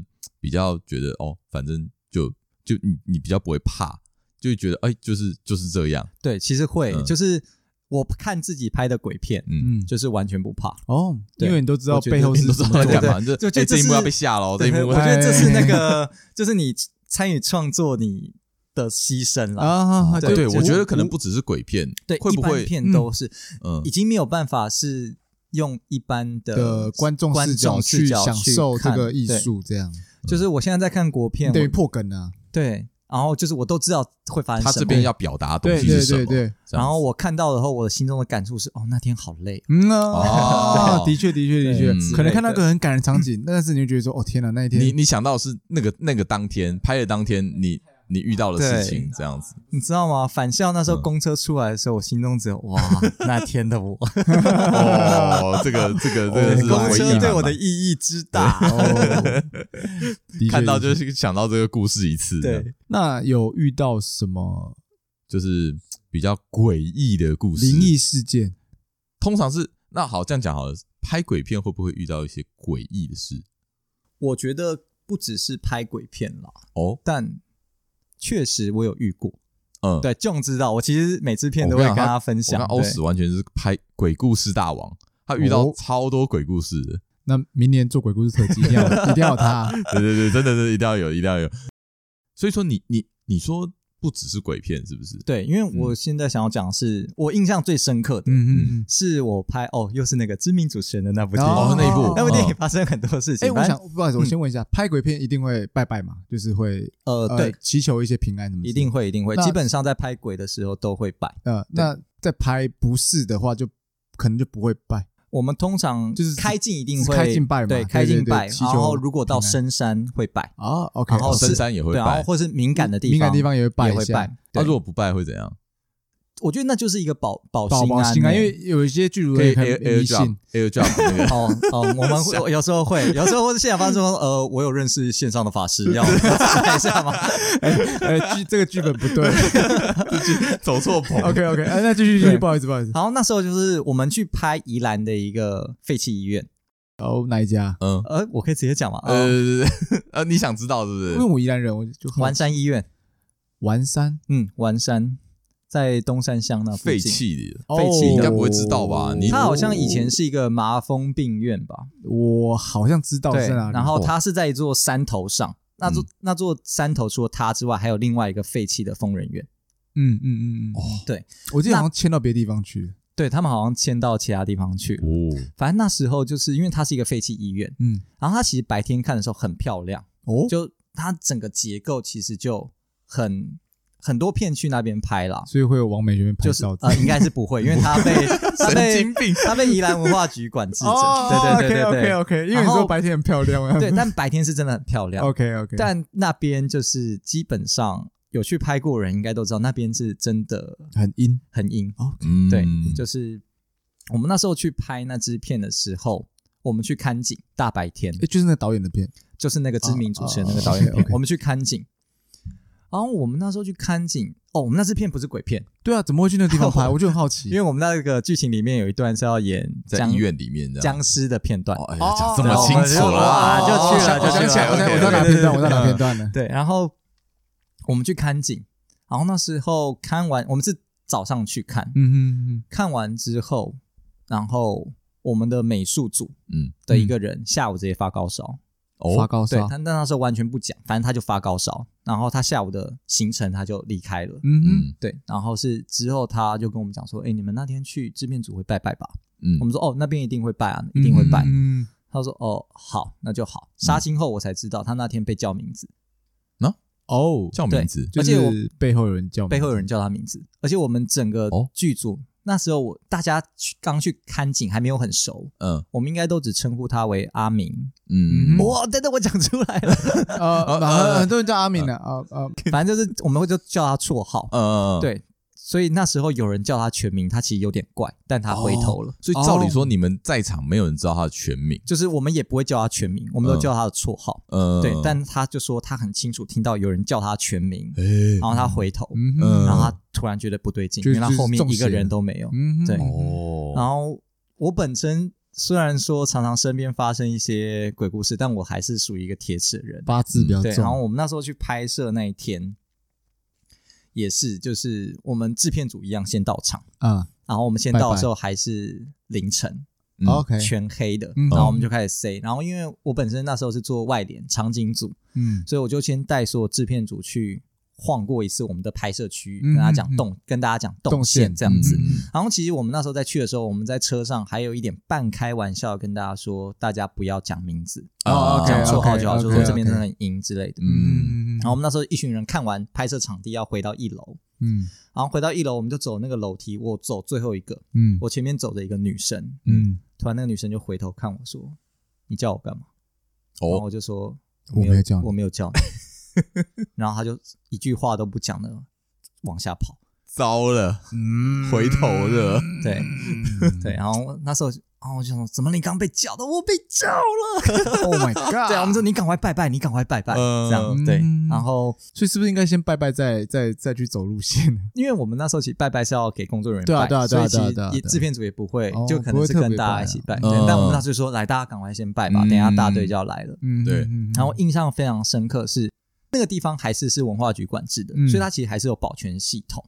比较觉得哦，反正就。就你你比较不会怕，就会觉得哎，就是就是这样。对，其实会，就是我看自己拍的鬼片，嗯，就是完全不怕哦，因为你都知道背后是什么干嘛，就就这一幕要被吓了，这一幕我觉得这是那个，就是你参与创作你的牺牲了啊。对，我觉得可能不只是鬼片，对，会不会片都是，嗯，已经没有办法是用一般的观众视角去享受这个艺术，这样。就是我现在在看国片，等于破梗啊。对，然后就是我都知道会发生什么。他这边要表达的东西是什么？对对对对。然后我看到了后，我的心中的感触是：哦，那天好累。嗯啊，的确的确的确，可能看到个很感人场景，但是你就觉得说：哦天哪，那一天你你想到是那个那个当天拍的当天你。你遇到的事情这样子，你知道吗？返校那时候公车出来的时候，我心中只有哇，那天的我。哦，这个这个 这个是公车对我的意义之大。看到就是想到这个故事一次。对，那有遇到什么就是比较诡异的故事？灵异事件，通常是那好这样讲好了，拍鬼片会不会遇到一些诡异的事？我觉得不只是拍鬼片啦，哦，但。确实，我有遇过。嗯，对，John 知道。我其实每次片都会跟他分享。欧史完全是拍鬼故事大王，他遇到超多鬼故事的。那明年做鬼故事特辑，一定要一定要他。对对对，真的是一定要有，一定要有。所以说你，你你你说。不只是鬼片，是不是？对，因为我现在想要讲的是我印象最深刻的，嗯嗯，是我拍哦，又是那个知名主持人的那部电影，哦，那一部，那部电影发生很多事情。哎，我想不好意思，我先问一下，拍鬼片一定会拜拜吗？就是会呃，对，祈求一些平安什么？一定会，一定会，基本上在拍鬼的时候都会拜。呃，那在拍不是的话，就可能就不会拜。我们通常就是开镜一定会开进拜嘛，对，开镜拜，然后如果到深山会拜啊，OK，然后深山也会拜，然后或是敏感的地方，敏感地方也会拜，也会拜。那如果不拜会怎样？我觉得那就是一个保保心安，因为有一些剧组可以 air drop，air drop。哦哦，我们会有时候会，有时候或者现场发生说，呃，我有认识线上的法师，要 看一下吗？哎，剧这个剧本不对，走错棚。OK OK，哎，那继续继续，不好意思不好意思。然后那时候就是我们去拍宜兰的一个废弃医院，哦，哪一家？嗯，呃，我可以直接讲吗？呃呃，你想知道是不是？因为我宜兰人，我就完山医院，丸山，嗯，完山。在东山乡那废弃的废弃，你应该不会知道吧？你他好像以前是一个麻风病院吧？我好像知道在哪里。然后他是在一座山头上，那座那座山头除了他之外，还有另外一个废弃的疯人院。嗯嗯嗯嗯，哦，对，我记得好像迁到别的地方去。对，他们好像迁到其他地方去。哦，反正那时候就是因为它是一个废弃医院，嗯，然后它其实白天看的时候很漂亮，哦，就它整个结构其实就很。很多片去那边拍了，所以会有王美这边拍照。呃，应该是不会，因为他被神经病，他被宜兰文化局管制着。对对对对对，OK，因为你说白天很漂亮啊。对，但 白天是真的很漂亮。OK OK，但那边就是基本上有去拍过的人应该都知道，那边是真的很阴，很阴。对，就是我们那时候去拍那支片的时候，我们去看景，大白天，就是那导演的片，就是那个知名主持人那个导演片，我们去看景。然后我们那时候去看景哦，我们那支片不是鬼片，对啊，怎么会去那个地方拍？我就很好奇，因为我们那个剧情里面有一段是要演在医院里面的僵尸的片段，哦，讲这么清楚了，就去了，就想起来，我在哪片段？我在哪片段呢？对，然后我们去看景，然后那时候看完，我们是早上去看，嗯嗯嗯，看完之后，然后我们的美术组，嗯，的一个人下午直接发高烧。发高烧，对，他但那时候完全不讲，反正他就发高烧，然后他下午的行程他就离开了，嗯嗯，对，然后是之后他就跟我们讲说，哎，你们那天去制片组会拜拜吧？嗯，我们说哦，那边一定会拜啊，一定会拜。嗯，他说哦，好，那就好。杀青后我才知道他那天被叫名字，那哦，叫名字，而且我背后有人叫，背后有人叫他名字，而且我们整个剧组那时候我大家去刚去看景，还没有很熟，嗯，我们应该都只称呼他为阿明，嗯，哇，等等，我讲出来了，呃，很多人叫阿明的，啊啊，反正就是我们会就叫他绰号，嗯，对。所以那时候有人叫他全名，他其实有点怪，但他回头了。所以照理说，你们在场没有人知道他的全名，就是我们也不会叫他全名，我们都叫他的绰号。嗯，对。但他就说他很清楚听到有人叫他全名，然后他回头，然后他突然觉得不对劲，因为他后面一个人都没有。嗯对。然后我本身虽然说常常身边发生一些鬼故事，但我还是属于一个铁齿的人，八字比较重。然后我们那时候去拍摄那一天。也是，就是我们制片组一样先到场啊，然后我们先到的时候还是凌晨，OK，全黑的，然后我们就开始塞，然后因为我本身那时候是做外联场景组，嗯，所以我就先带所有制片组去。晃过一次我们的拍摄区域，跟大家讲动，跟大家讲动线这样子。然后其实我们那时候在去的时候，我们在车上还有一点半开玩笑，跟大家说，大家不要讲名字，讲绰号就好，就说这边真的很阴之类的。嗯，然后我们那时候一群人看完拍摄场地，要回到一楼。嗯，然后回到一楼，我们就走那个楼梯，我走最后一个。嗯，我前面走着一个女生。嗯，突然那个女生就回头看我说：“你叫我干嘛？”然后我就说：“我没有叫，我没有叫你。” 然后他就一句话都不讲的往下跑，糟了，嗯，回头了，对，对，然后那时候，然后我就想说，怎么你刚被叫的？我被叫了，Oh my god！对，我们说你赶快拜拜，你赶快拜拜，这样对。然后，所以是不是应该先拜拜，再再再去走路线？因为我们那时候其实拜拜是要给工作人员拜，对啊，对啊，对啊，对啊，也制片组也不会，就可能是跟大家一起拜。但我们那时候说，来，大家赶快先拜吧，等下大队就要来了。嗯，对。然后印象非常深刻是。那个地方还是是文化局管制的，所以它其实还是有保全系统。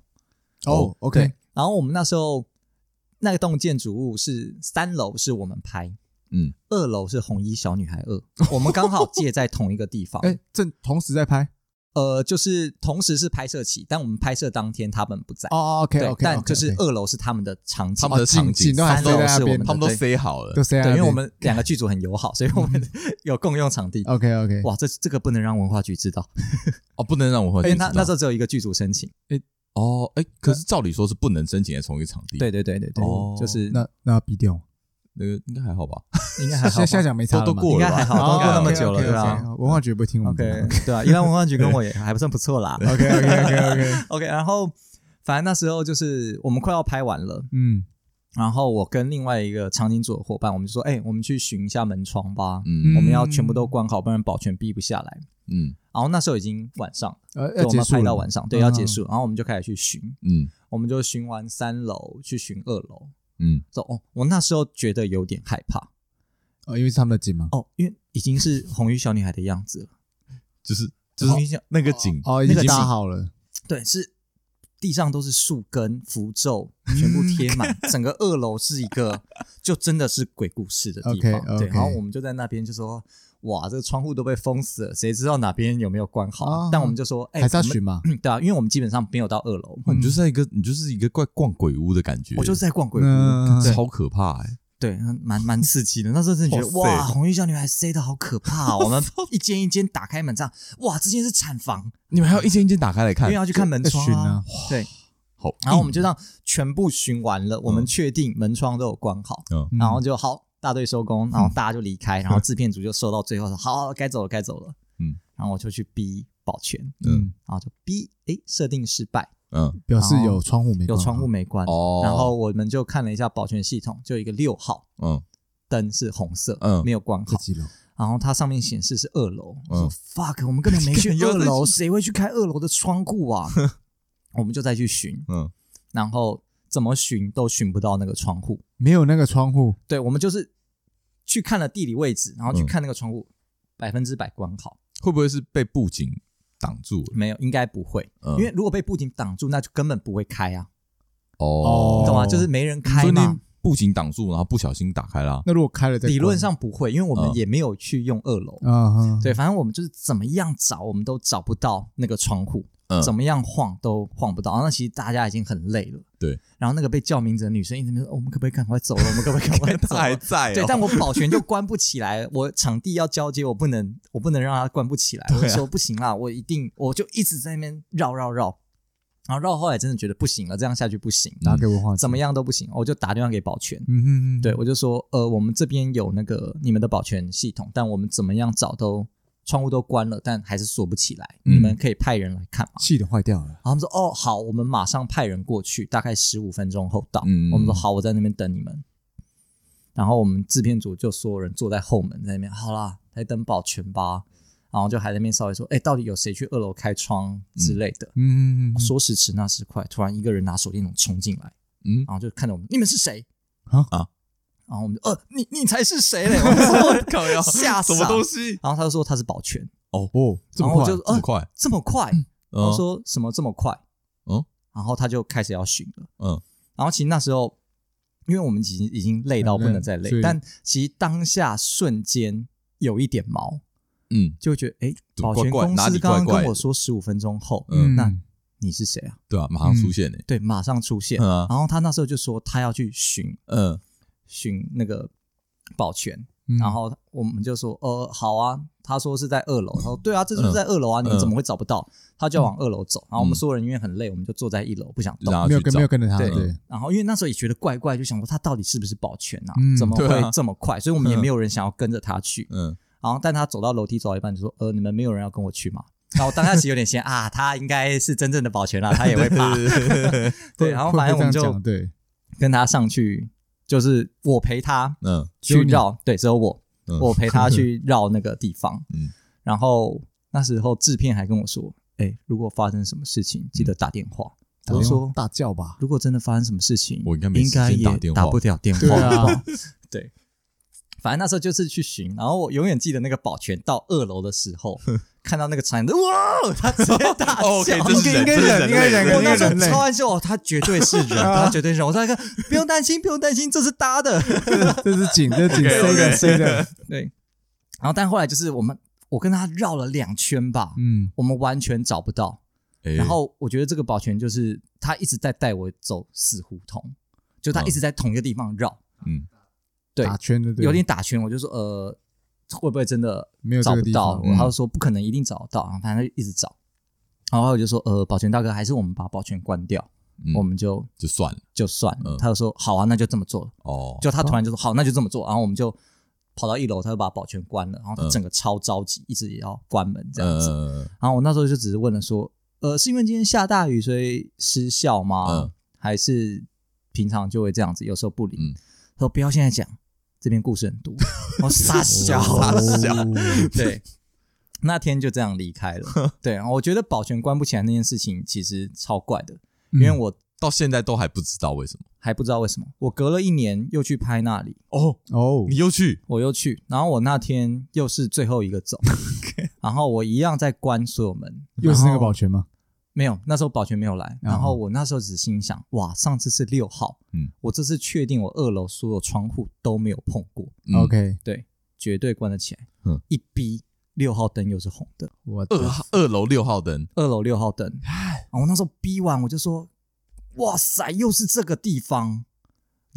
哦，OK。然后我们那时候那个栋建筑物是三楼是我们拍，嗯，二楼是红衣小女孩二，我们刚好 借在同一个地方，哎，正同时在拍。呃，就是同时是拍摄期，但我们拍摄当天他们不在。哦，OK，OK。但就是二楼是他们的场景，他们的场景，三楼是我们，他们都塞好了，都塞好。对，因为我们两个剧组很友好，所以我们 有共用场地。OK，OK。哇，这这个不能让文化局知道。哦，不能让文化局知道。那那时候只有一个剧组申请。哎，哦，哎，可是照理说是不能申请在同一个场地。对对对对对，就是那那要逼掉。那个应该还好吧？应该还好。现在讲没差，都过了，应该还好，都过那么久了，对吧？文化局不听我们。OK，对啊，一般文化局跟我也还不算不错啦。OK，OK，OK，OK，OK。然后反正那时候就是我们快要拍完了，嗯，然后我跟另外一个场景组的伙伴，我们就说，哎，我们去巡一下门窗吧，嗯，我们要全部都关好，不然保全逼不下来，嗯。然后那时候已经晚上，呃，我们拍到晚上，对，要结束，然后我们就开始去巡，嗯，我们就巡完三楼，去巡二楼。嗯，走哦，我那时候觉得有点害怕，哦，因为是他们的景吗？哦，因为已经是红衣小女孩的样子了，就是就是那个景哦，已经搭好了，对，是地上都是树根符咒，全部贴满，整个二楼是一个就真的是鬼故事的地方，对，然后我们就在那边就说。哇，这个窗户都被封死了，谁知道哪边有没有关好？但我们就说，哎，还是要巡嘛？对啊，因为我们基本上没有到二楼，你就是在一个，你就是一个怪逛鬼屋的感觉。我就是在逛鬼屋，超可怕哎！对，蛮蛮刺激的。那时候真的觉得，哇，红衣小女孩塞的好可怕。我们一间一间打开门，这样，哇，这间是产房，你们还要一间一间打开来看，因为要去看门窗啊。对，好，然后我们就这样全部巡完了，我们确定门窗都有关好，然后就好。大队收工，然后大家就离开，然后制片组就收到最后说：“好，该走了，该走了。”嗯，然后我就去逼保全，嗯，然后就逼，哎，设定失败，嗯，表示有窗户没关，有窗户没关，哦，然后我们就看了一下保全系统，就一个六号，嗯，灯是红色，嗯，没有关好，然后它上面显示是二楼，我说 fuck，我们根本没 去二楼，谁会去开二楼的窗户啊？我们就再去寻，嗯，然后怎么寻都寻不到那个窗户，没有那个窗户，对，我们就是。去看了地理位置，然后去看那个窗户，百分之百关好。会不会是被布景挡住了？没有，应该不会。因为如果被布景挡住，那就根本不会开啊。哦，你懂吗？就是没人开嘛。布景挡住，然后不小心打开了。那如果开了，理论上不会，因为我们也没有去用二楼。嗯，对，反正我们就是怎么样找，我们都找不到那个窗户。嗯，怎么样晃都晃不到，然后那其实大家已经很累了。对，然后那个被叫名字的女生一直说：“我们可不可以赶快走了？我们可不可以赶快走？” 还在。对，但我保全就关不起来，我场地要交接，我不能，我不能让他关不起来。我说不行啦，我一定，我就一直在那边绕绕绕。然后绕后来真的觉得不行了，这样下去不行，打给我话，怎么样都不行，我就打电话给保全，嗯哼哼，对我就说，呃，我们这边有那个你们的保全系统，但我们怎么样找都窗户都关了，但还是锁不起来，嗯、你们可以派人来看吗？气的坏掉了，然后他们说，哦，好，我们马上派人过去，大概十五分钟后到，嗯，我们说好，我在那边等你们，然后我们制片组就所有人坐在后门在那边，好啦，来等保全吧。然后就还在那边稍微说，哎，到底有谁去二楼开窗之类的？嗯，嗯说时迟那时快，突然一个人拿手电筒冲进来，嗯，然后就看着我们，你们是谁？啊啊！然后我们就，呃，你你才是谁嘞？我靠，要吓死！什么东西？然后他就说他是保全。哦哦，然后我就这么快，这么快？然后说什么这么快？嗯，然后他就开始要巡了。嗯，然后其实那时候，因为我们已经已经累到不能再累，但其实当下瞬间有一点毛。嗯，就会觉得哎，保全公司刚刚跟我说十五分钟后，嗯，那你是谁啊？对啊，马上出现呢。对，马上出现。然后他那时候就说他要去巡，嗯，巡那个保全。然后我们就说，呃，好啊。他说是在二楼。他说对啊，这就是在二楼啊，你们怎么会找不到？他就往二楼走。然后我们所有人因为很累，我们就坐在一楼不想动，没有跟没有跟着他。对。然后因为那时候也觉得怪怪，就想说他到底是不是保全啊？怎么会这么快？所以我们也没有人想要跟着他去。嗯。然后，但他走到楼梯走到一半就说：“呃，你们没有人要跟我去吗？”然后当下其实有点先啊，他应该是真正的保全啦，他也会怕。对，然后反正我们就对跟他上去，就是我陪他嗯去绕，对，只有我，我陪他去绕那个地方。嗯，然后那时候制片还跟我说：“哎，如果发生什么事情，记得打电话。”我说：“大叫吧！如果真的发生什么事情，我应该没应该也打不了电话。”对啊，对。反正那时候就是去寻，然后我永远记得那个保全到二楼的时候，看到那个场景，哇，他直接大叫，应该应该人，应该人，我那时候超安心哦，他绝对是人，他绝对是人。我说看，不用担心，不用担心，这是搭的，这是景，这是景，谁的谁的？对。然后但后来就是我们，我跟他绕了两圈吧，嗯，我们完全找不到。然后我觉得这个保全就是他一直在带我走死胡同，就他一直在同一个地方绕，嗯。对，打圈的，有点打圈，我就说呃，会不会真的找不到？然后说不可能，一定找得到，反正一直找。然后我就说呃，保全大哥，还是我们把保全关掉，我们就就算了，就算了。他就说好啊，那就这么做。哦，就他突然就说好，那就这么做。然后我们就跑到一楼，他就把保全关了，然后他整个超着急，一直也要关门这样子。然后我那时候就只是问了说，呃，是因为今天下大雨所以失效吗？还是平常就会这样子，有时候不灵？他说不要现在讲。这边故事很多，我傻笑，傻笑。对，那天就这样离开了。对，我觉得保全关不起来那件事情其实超怪的，因为我到现在都还不知道为什么，还不知道为什么。我隔了一年又去拍那里，哦。哦，你又去，我又去，然后我那天又是最后一个走，然后我一样在关所有门，又是那个保全吗？没有，那时候保全没有来，然后我那时候只心想，哇，上次是六号，嗯，我这次确定我二楼所有窗户都没有碰过，OK，对，绝对关得起来，嗯，一逼六号灯又是红的，我二二楼六号灯，二楼六号灯，然后我那时候逼完我就说，哇塞，又是这个地方，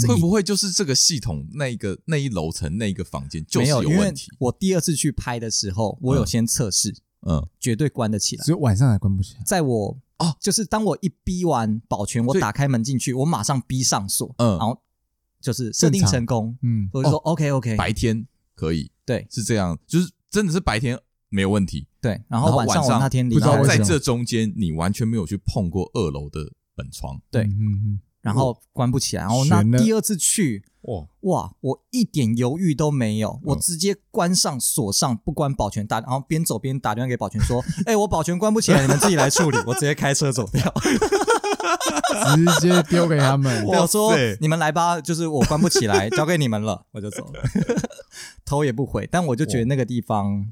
会不会就是这个系统那一个那一楼层那一个房间就是有问题？我第二次去拍的时候，我有先测试。嗯，绝对关得起来，只有晚上才关不起来。在我哦，就是当我一逼完保全，我打开门进去，我马上逼上锁，嗯，然后就是设定成功，嗯，我就说 OK OK，白天可以，对，是这样，就是真的是白天没有问题，对，然后晚上我那天不知道在这中间你完全没有去碰过二楼的本窗，对，嗯嗯，然后关不起来，然后那第二次去。哇哇！我一点犹豫都没有，我直接关上锁上，不关保全打，然后边走边打电话给保全说：“哎，我保全关不起来，你们自己来处理。”我直接开车走掉，直接丢给他们。我说：“你们来吧，就是我关不起来，交给你们了。”我就走了，头也不回。但我就觉得那个地方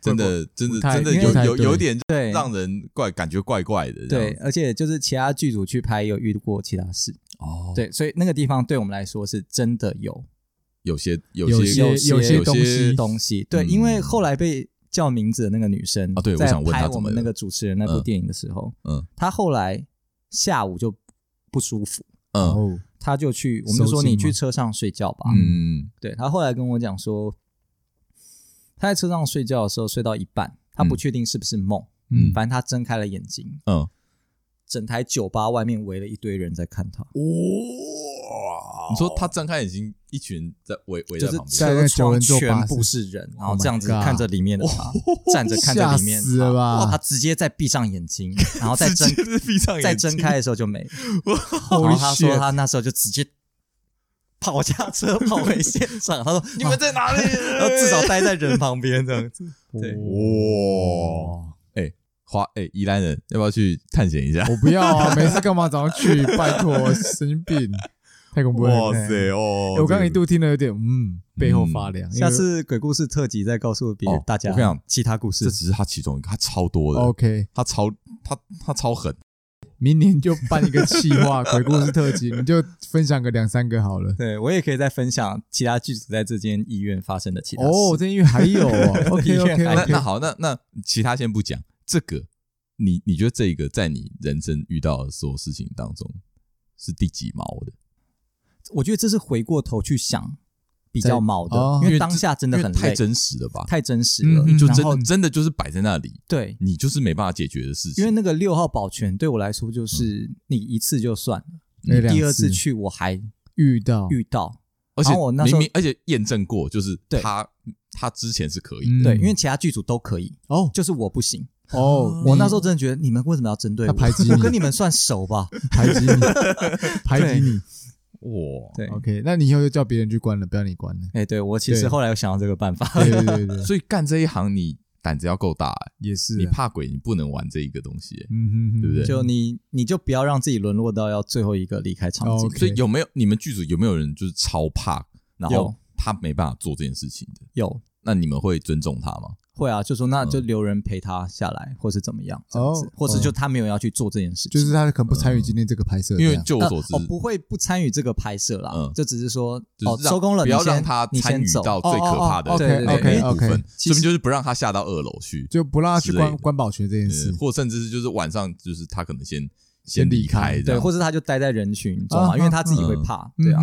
真的、真的、真的有有有点对让人怪，感觉怪怪的。对，而且就是其他剧组去拍有遇过其他事。哦，对，所以那个地方对我们来说是真的有有些有些有些有些东西东西。对，因为后来被叫名字的那个女生啊，对，我想问拍我们那个主持人那部电影的时候，嗯，她后来下午就不舒服，嗯，她就去，我们就说你去车上睡觉吧，嗯，对，她后来跟我讲说，她在车上睡觉的时候睡到一半，他不确定是不是梦，嗯，反正他睁开了眼睛，嗯。整台酒吧外面围了一堆人在看他。哇！你说他睁开眼睛，一群人在围围在旁边，车窗全部是人，然后这样子看着里面的他，站着看着里面，死了吧？他直接再闭上眼睛，然后再睁闭上，再睁开的时候就没了。然后他说他那时候就直接跑下车跑回现场，他说 你们在哪里？然后至少待在人旁边这样子。对，哇！哎，花哎，宜兰人要不要去探险一下？我不要啊！没事干嘛早上去？拜托，神经病！太恐怖了！哇塞哦！我刚刚一度听了有点嗯，背后发凉。下次鬼故事特辑再告诉别人大家。我跟你讲，其他故事这只是他其中一个，他超多的。OK，他超他他超狠。明年就办一个企划鬼故事特辑，你就分享个两三个好了。对，我也可以再分享其他剧组在这间医院发生的其他事。哦，这间医院还有哦。OK OK，那那好，那那其他先不讲。这个，你你觉得这个在你人生遇到的所有事情当中是第几毛的？我觉得这是回过头去想比较毛的，因为当下真的很太真实了吧？太真实了，就真的真的就是摆在那里，对你就是没办法解决的事情。因为那个六号保全对我来说，就是你一次就算了，你第二次去我还遇到遇到，而且我那时候而且验证过，就是他他之前是可以，对，因为其他剧组都可以，哦，就是我不行。哦，我那时候真的觉得你们为什么要针对我？排挤你，我跟你们算熟吧？排挤你，排挤你。哇，对，OK，那你以后就叫别人去关了，不要你关了。哎，对我其实后来有想到这个办法，对对对，所以干这一行你胆子要够大，也是你怕鬼，你不能玩这一个东西，嗯哼，对不对？就你你就不要让自己沦落到要最后一个离开场景。所以有没有你们剧组有没有人就是超怕，然后他没办法做这件事情的？有，那你们会尊重他吗？会啊，就说那就留人陪他下来，或是怎么样这样子，或是就他没有要去做这件事情，就是他可能不参与今天这个拍摄，因为就我所知，哦不会不参与这个拍摄啦，就只是说哦收工了，不要让他参与到最可怕的对对部分，说明就是不让他下到二楼去，就不让他去关关保全这件事，或甚至是就是晚上就是他可能先先离开，对，或者他就待在人群中嘛，因为他自己会怕，对啊，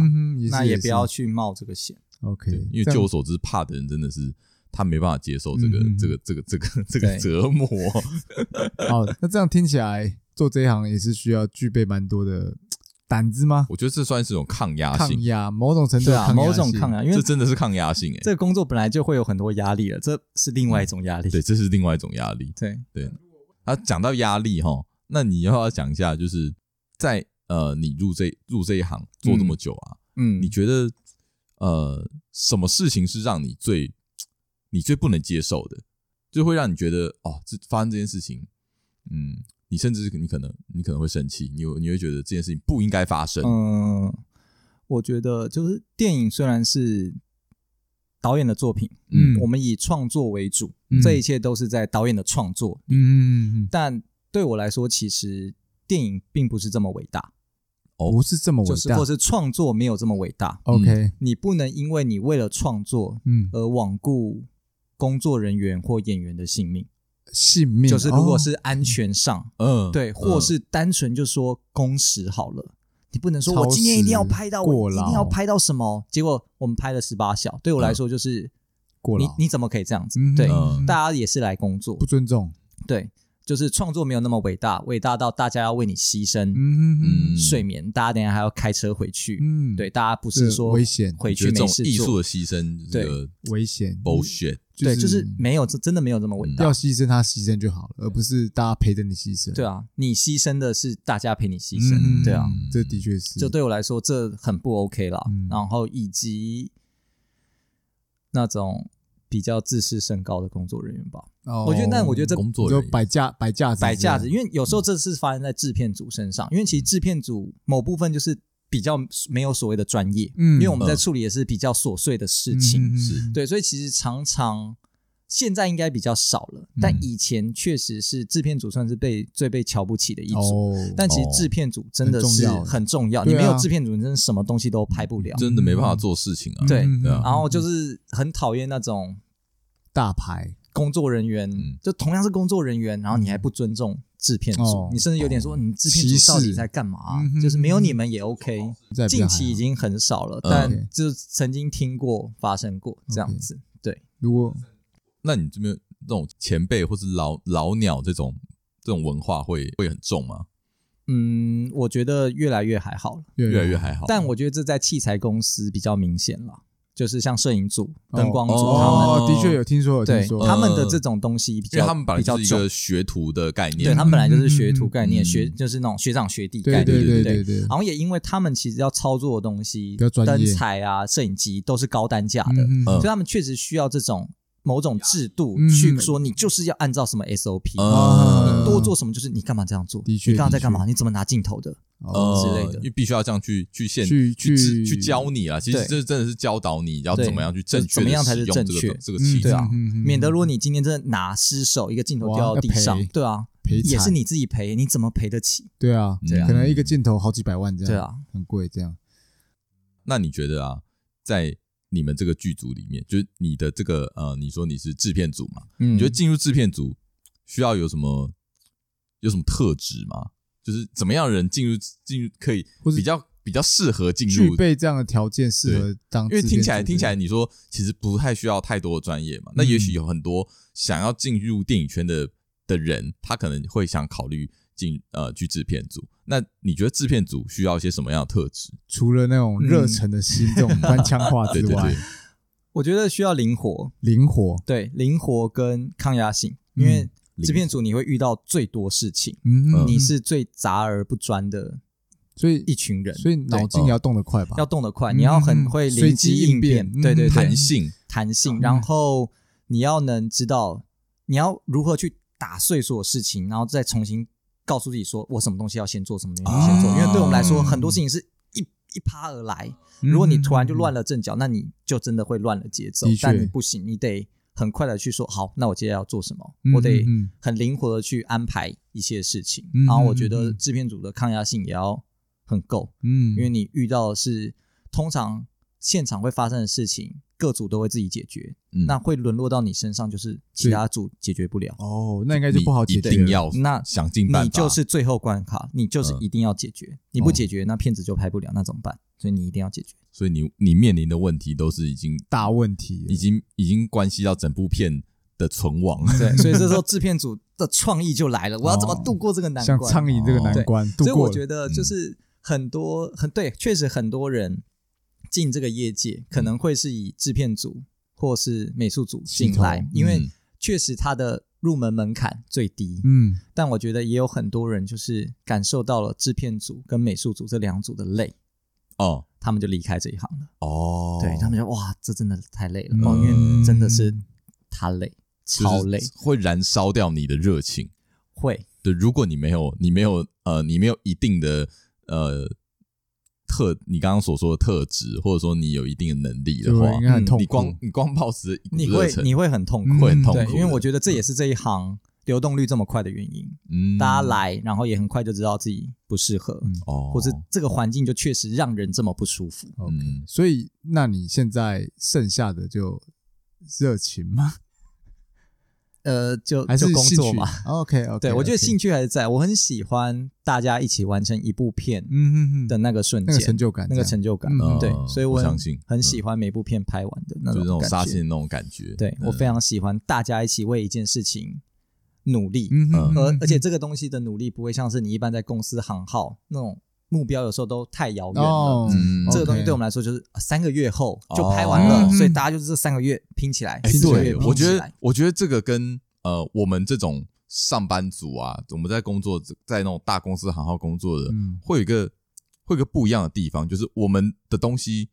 那也不要去冒这个险，OK，因为据我所知，怕的人真的是。他没办法接受这个、嗯、这个、这个、这个、这个折磨。好，那这样听起来，做这一行也是需要具备蛮多的胆子吗？我觉得这算是一种抗压性，抗压某种程度啊，某种抗压，因为这真的是抗压性诶。这个工作本来就会有很多压力了，这是另外一种压力。对，这是另外一种压力。对对。啊，讲到压力哈，那你要不要讲一下，就是在呃，你入这入这一行做这么久啊，嗯，你觉得呃，什么事情是让你最你最不能接受的，就会让你觉得哦，这发生这件事情，嗯，你甚至你可能你可能会生气，你你会觉得这件事情不应该发生。嗯，我觉得就是电影虽然是导演的作品，嗯，我们以创作为主，嗯，这一切都是在导演的创作，嗯，但对我来说，其实电影并不是这么伟大，哦，不是这么伟大，就是或是创作没有这么伟大。OK，你不能因为你为了创作，嗯，而罔顾。工作人员或演员的性命，性命就是如果是安全上，嗯，对，或是单纯就说工时好了，你不能说我今天一定要拍到，我一定要拍到什么，结果我们拍了十八小，对我来说就是过劳，你你怎么可以这样子？对，大家也是来工作，不尊重，对。就是创作没有那么伟大，伟大到大家要为你牺牲嗯睡眠，大家等下还要开车回去，嗯对，大家不是说危险回去没事做，艺术的牺牲，对危险 bullshit，对，就是没有，真的没有这么伟大，要牺牲他牺牲就好了，而不是大家陪着你牺牲。对啊，你牺牲的是大家陪你牺牲，对啊，这的确是，就对我来说这很不 OK 啦。然后以及那种。比较自视甚高的工作人员吧，我觉得，但我觉得这工作就摆架摆架子，摆架子，因为有时候这是发生在制片组身上，因为其实制片组某部分就是比较没有所谓的专业，嗯，因为我们在处理也是比较琐碎的事情，是。对，所以其实常常现在应该比较少了，但以前确实是制片组算是被最被瞧不起的一组，但其实制片组真的是很重要，你没有制片组，你真的什么东西都拍不了，真的没办法做事情啊，对，然后就是很讨厌那种。大牌工作人员，就同样是工作人员，然后你还不尊重制片组，你甚至有点说你制片组到底在干嘛？就是没有你们也 OK。近期已经很少了，但就曾经听过发生过这样子。对，如果那你这边那种前辈或是老老鸟这种这种文化会会很重吗？嗯，我觉得越来越还好了，越来越还好。但我觉得这在器材公司比较明显了。就是像摄影组、灯光组，哦、他们、哦、的确有听说，有听说。对他们的这种东西比较，因为他们本来就是一个学徒的概念，对他们本来就是学徒概念，嗯、学就是那种学长学弟概念，对对对？对。然后也因为他们其实要操作的东西，灯彩啊、摄影机都是高单价的，嗯、所以他们确实需要这种。某种制度去说，你就是要按照什么 SOP，嗯、你多做什么就是你干嘛这样做？的确，你刚刚在干嘛？你怎么拿镜头的？哦，之类的，因为必须要这样去去现去去去教你啊。其实这真的是教导你要怎么样去正确，怎么样才是正确这个器材啊？免得如果你今天真的拿失手，一个镜头掉到地上，对啊，赔也是你自己赔，你怎么赔得起？对啊，可能一个镜头好几百万这样，对啊，很贵这样。那你觉得啊，在你们这个剧组里面，就是你的这个呃，你说你是制片组嘛？嗯，你觉得进入制片组需要有什么有什么特质吗？就是怎么样的人进入进入可以比较比较适合进入具备这样的条件，适合当？因为听起来听起来你说其实不太需要太多的专业嘛。那也许有很多想要进入电影圈的的人，他可能会想考虑。进呃，去制片组，那你觉得制片组需要一些什么样的特质？除了那种热忱的心，嗯、这种官腔化 之外，对对。对，我觉得需要灵活，灵活，对，灵活跟抗压性，因为制片组你会遇到最多事情，嗯，你是最杂而不专的，所以一群人，所以脑筋要动得快吧？要动得快，你要很会随机应变，对对对，弹性，弹性，然后你要能知道你要如何去打碎所有事情，然后再重新。告诉自己说，我什么东西要先做，什么东西要先做，因为对我们来说，很多事情是一一趴而来。如果你突然就乱了阵脚，那你就真的会乱了节奏。但你不行，你得很快的去说，好，那我接下来要做什么？我得很灵活的去安排一些事情。然后我觉得制片组的抗压性也要很够，嗯，因为你遇到的是通常现场会发生的事情。各组都会自己解决，嗯、那会沦落到你身上，就是其他组解决不了。哦，那应该就不好解决。一定要那想尽办法，你就是最后关卡，你就是一定要解决。嗯、你不解决，那片子就拍不了，那怎么办？所以你一定要解决。所以你你面临的问题都是已经大问题，已经已经关系到整部片的存亡。对，所以这时候制片组的创意就来了，我要怎么度过这个难关？像苍蝇这个难关，所以我觉得就是很多很对，确实很多人。进这个业界可能会是以制片组或是美术组进来，嗯、因为确实它的入门门槛最低。嗯，但我觉得也有很多人就是感受到了制片组跟美术组这两组的累，哦，他们就离开这一行了。哦，对他们就哇，这真的太累了，嗯、哦，因为真的是他累，超累，会燃烧掉你的热情。会，对，如果你没有，你没有，呃，你没有一定的，呃。特，你刚刚所说的特质，或者说你有一定的能力的话，你光你光保持你会你会很痛苦，会很痛苦。因为我觉得这也是这一行流动率这么快的原因。嗯，大家来，然后也很快就知道自己不适合，哦，或者这个环境就确实让人这么不舒服。嗯，所以那你现在剩下的就热情吗？呃，就还是工作嘛。OK，OK，对，我觉得兴趣还是在。我很喜欢大家一起完成一部片，嗯的那个瞬间，那个成就感，那个成就感。对，所以我相信很喜欢每部片拍完的那种就那种杀青的那种感觉。对，我非常喜欢大家一起为一件事情努力，嗯而而且这个东西的努力不会像是你一般在公司行号那种目标，有时候都太遥远了。这个东西对我们来说就是三个月后就拍完了，所以大家就是这三个月拼起来。对，我觉得我觉得这个跟呃，我们这种上班族啊，我们在工作，在那种大公司行号工作的，嗯、会有一个会有一个不一样的地方，就是我们的东西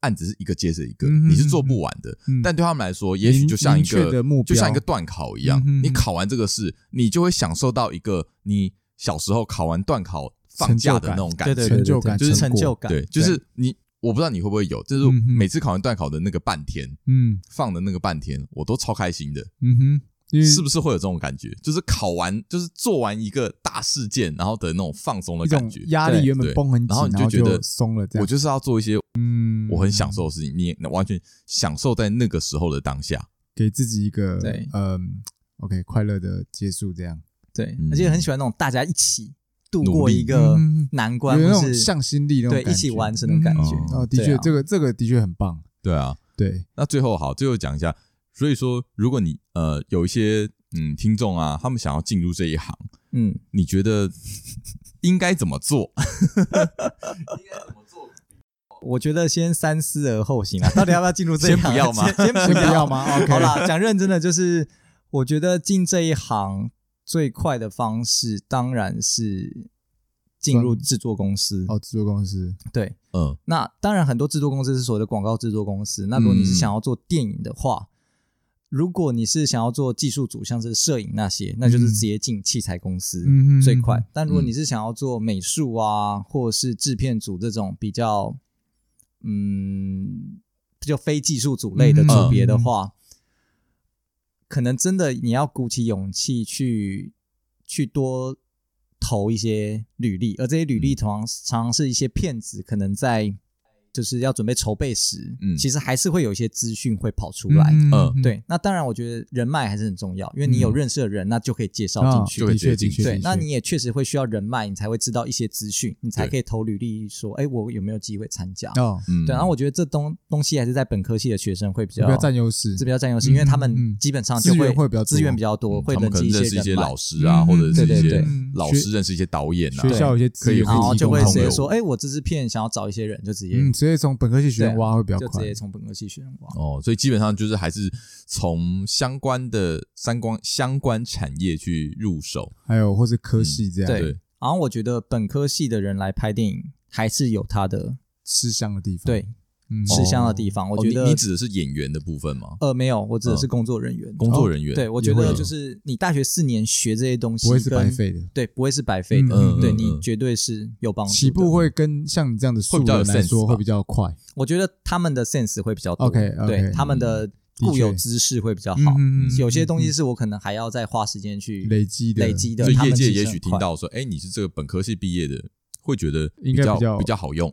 案子是一个接着一个，你是做不完的。嗯、但对他们来说，也许就像一个就像一个段考一样，你考完这个试，你就会享受到一个你小时候考完段考放假的那种感觉，成就感，就是成就感，对，就是你，我不知道你会不会有，就是每次考完段考的那个半天，嗯，放的那个半天，我都超开心的，嗯哼。是不是会有这种感觉？就是考完，就是做完一个大事件，然后的那种放松的感觉，压力原本绷很紧，然后你就觉得松了。我就是要做一些嗯，我很享受的事情，你完全享受在那个时候的当下，给自己一个对，嗯，OK，快乐的结束，这样对，而且很喜欢那种大家一起度过一个难关，有那种向心力，那种对，一起完成的感觉。哦，的确，这个这个的确很棒。对啊，对。那最后好，最后讲一下。所以说，如果你呃有一些嗯听众啊，他们想要进入这一行，嗯，你觉得应该怎么做？应该怎么做？我觉得先三思而后行啊！到底要不要进入这一行？先不要吗？先不要吗？Okay. 好啦，讲认真的，就是我觉得进这一行最快的方式，当然是进入制作公司。哦，制作公司，对，嗯，那当然很多制作公司是所谓的广告制作公司。那如果你是想要做电影的话，嗯、如果你是想要做技术组，像是摄影那些，那就是直接进器材公司最快。嗯、但如果你是想要做美术啊，或者是制片组这种比较。嗯，就非技术组类的组别的话，嗯、可能真的你要鼓起勇气去去多投一些履历，而这些履历常常是一些骗子，可能在。就是要准备筹备时，嗯，其实还是会有一些资讯会跑出来，嗯，对。那当然，我觉得人脉还是很重要，因为你有认识的人，那就可以介绍进去，就可以接进去。对，那你也确实会需要人脉，你才会知道一些资讯，你才可以投履历说，哎，我有没有机会参加？哦，嗯，对。然后我觉得这东东西还是在本科系的学生会比较占优势，是比较占优势，因为他们基本上就会会比较资源比较多，会认识一些老师啊，或者是一些老师认识一些导演啊，学校有些可以，然后就会直接说，哎，我这支片想要找一些人，就直接。直接从本科系学生挖会比较快，就直接从本科系学生挖。哦，所以基本上就是还是从相关的三光相关产业去入手，还有或是科系这样。对，然后我觉得本科系的人来拍电影还是有他的吃香的地方。对。吃香的地方，我觉得你指的是演员的部分吗？呃，没有，我指的是工作人员。工作人员，对，我觉得就是你大学四年学这些东西，不会是白费的。对，不会是白费的。对，你绝对是有帮助。起步会跟像你这样的素人来说会比较快。我觉得他们的 sense 会比较多。对，他们的固有知识会比较好。有些东西是我可能还要再花时间去累积的。累积的，所以业界也许听到说，哎，你是这个本科系毕业的，会觉得比较比较好用。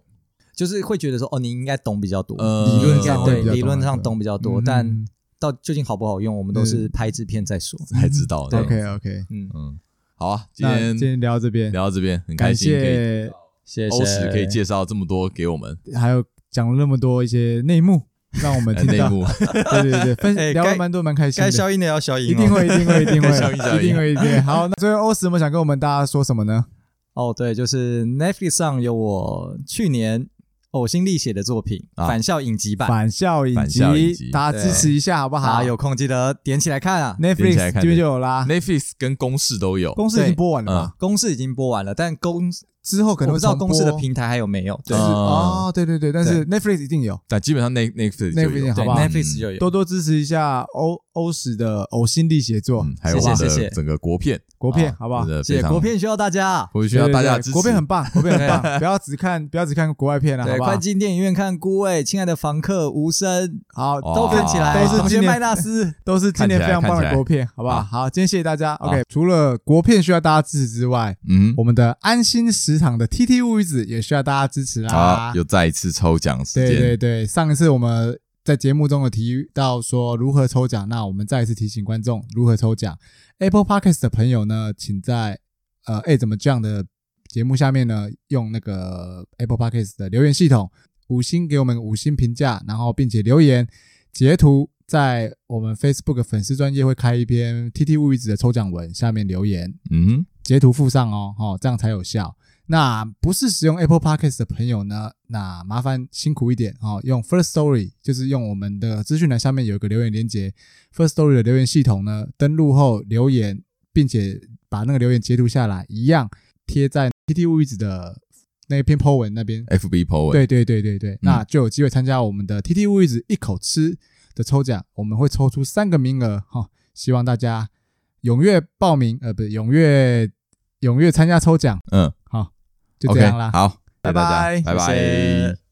就是会觉得说，哦，你应该懂比较多，理论上对，理论上懂比较多，但到究竟好不好用，我们都是拍制片再说 才知道。OK OK，嗯嗯，好啊，今天今天聊到这边，聊到这边很开心，可以谢谢欧史可以介绍这么多给我们，还有讲了那么多一些内幕，让我们听到。对对对，分聊了蛮多，蛮开心。该消音的要消音，一定会，一定会，一定会，一定会，一定会。好，那最后欧史有没有想跟我们大家说什么呢？哦，对，就是 Netflix 上有我去年。呕心沥血的作品《返校影集版》，返校影集，大家支持一下好不好？有空记得点起来看啊！Netflix 这边就有啦，Netflix 跟公式都有，公式已经播完了吗？公式已经播完了，但公之后可能不知道公式的平台还有没有？对哦，对对对，但是 Netflix 一定有，但基本上 Netflix 就有，好不好？Netflix 就有，多多支持一下欧欧史的呕心沥血作，还有我的整个国片。国片好不好？谢谢国片需要大家，我需要大家支持。国片很棒，国片很棒，不要只看，不要只看国外片了，好不好？快进电影院看《孤味》，亲爱的房客，无声，好，都看起来，都是今年麦纳斯，都是今年非常棒的国片，好不好？好，今天谢谢大家。OK，除了国片需要大家支持之外，嗯，我们的安心食堂的 TT 乌鱼子也需要大家支持啦。好，又再一次抽奖时间。对对对，上一次我们在节目中有提到说如何抽奖，那我们再一次提醒观众如何抽奖。Apple Podcast 的朋友呢，请在呃哎怎么这样的节目下面呢，用那个 Apple Podcast 的留言系统五星给我们五星评价，然后并且留言截图，在我们 Facebook 粉丝专业会开一篇 TT 乌鱼子的抽奖文，下面留言，嗯，截图附上哦，哦，这样才有效。那不是使用 Apple Podcast 的朋友呢，那麻烦辛苦一点哦，用 First Story，就是用我们的资讯栏下面有一个留言连接，First Story 的留言系统呢，登录后留言，并且把那个留言截图下来，一样贴在 TT 乌鱼子的那篇 po 文那边，FB po 文，对对对对对，那就有机会参加我们的 TT 乌鱼子一口吃的抽奖，我们会抽出三个名额哈，希望大家踊跃报名，呃，不是踊跃踊跃参加抽奖，嗯，好。就这样啦，好，拜拜，拜拜。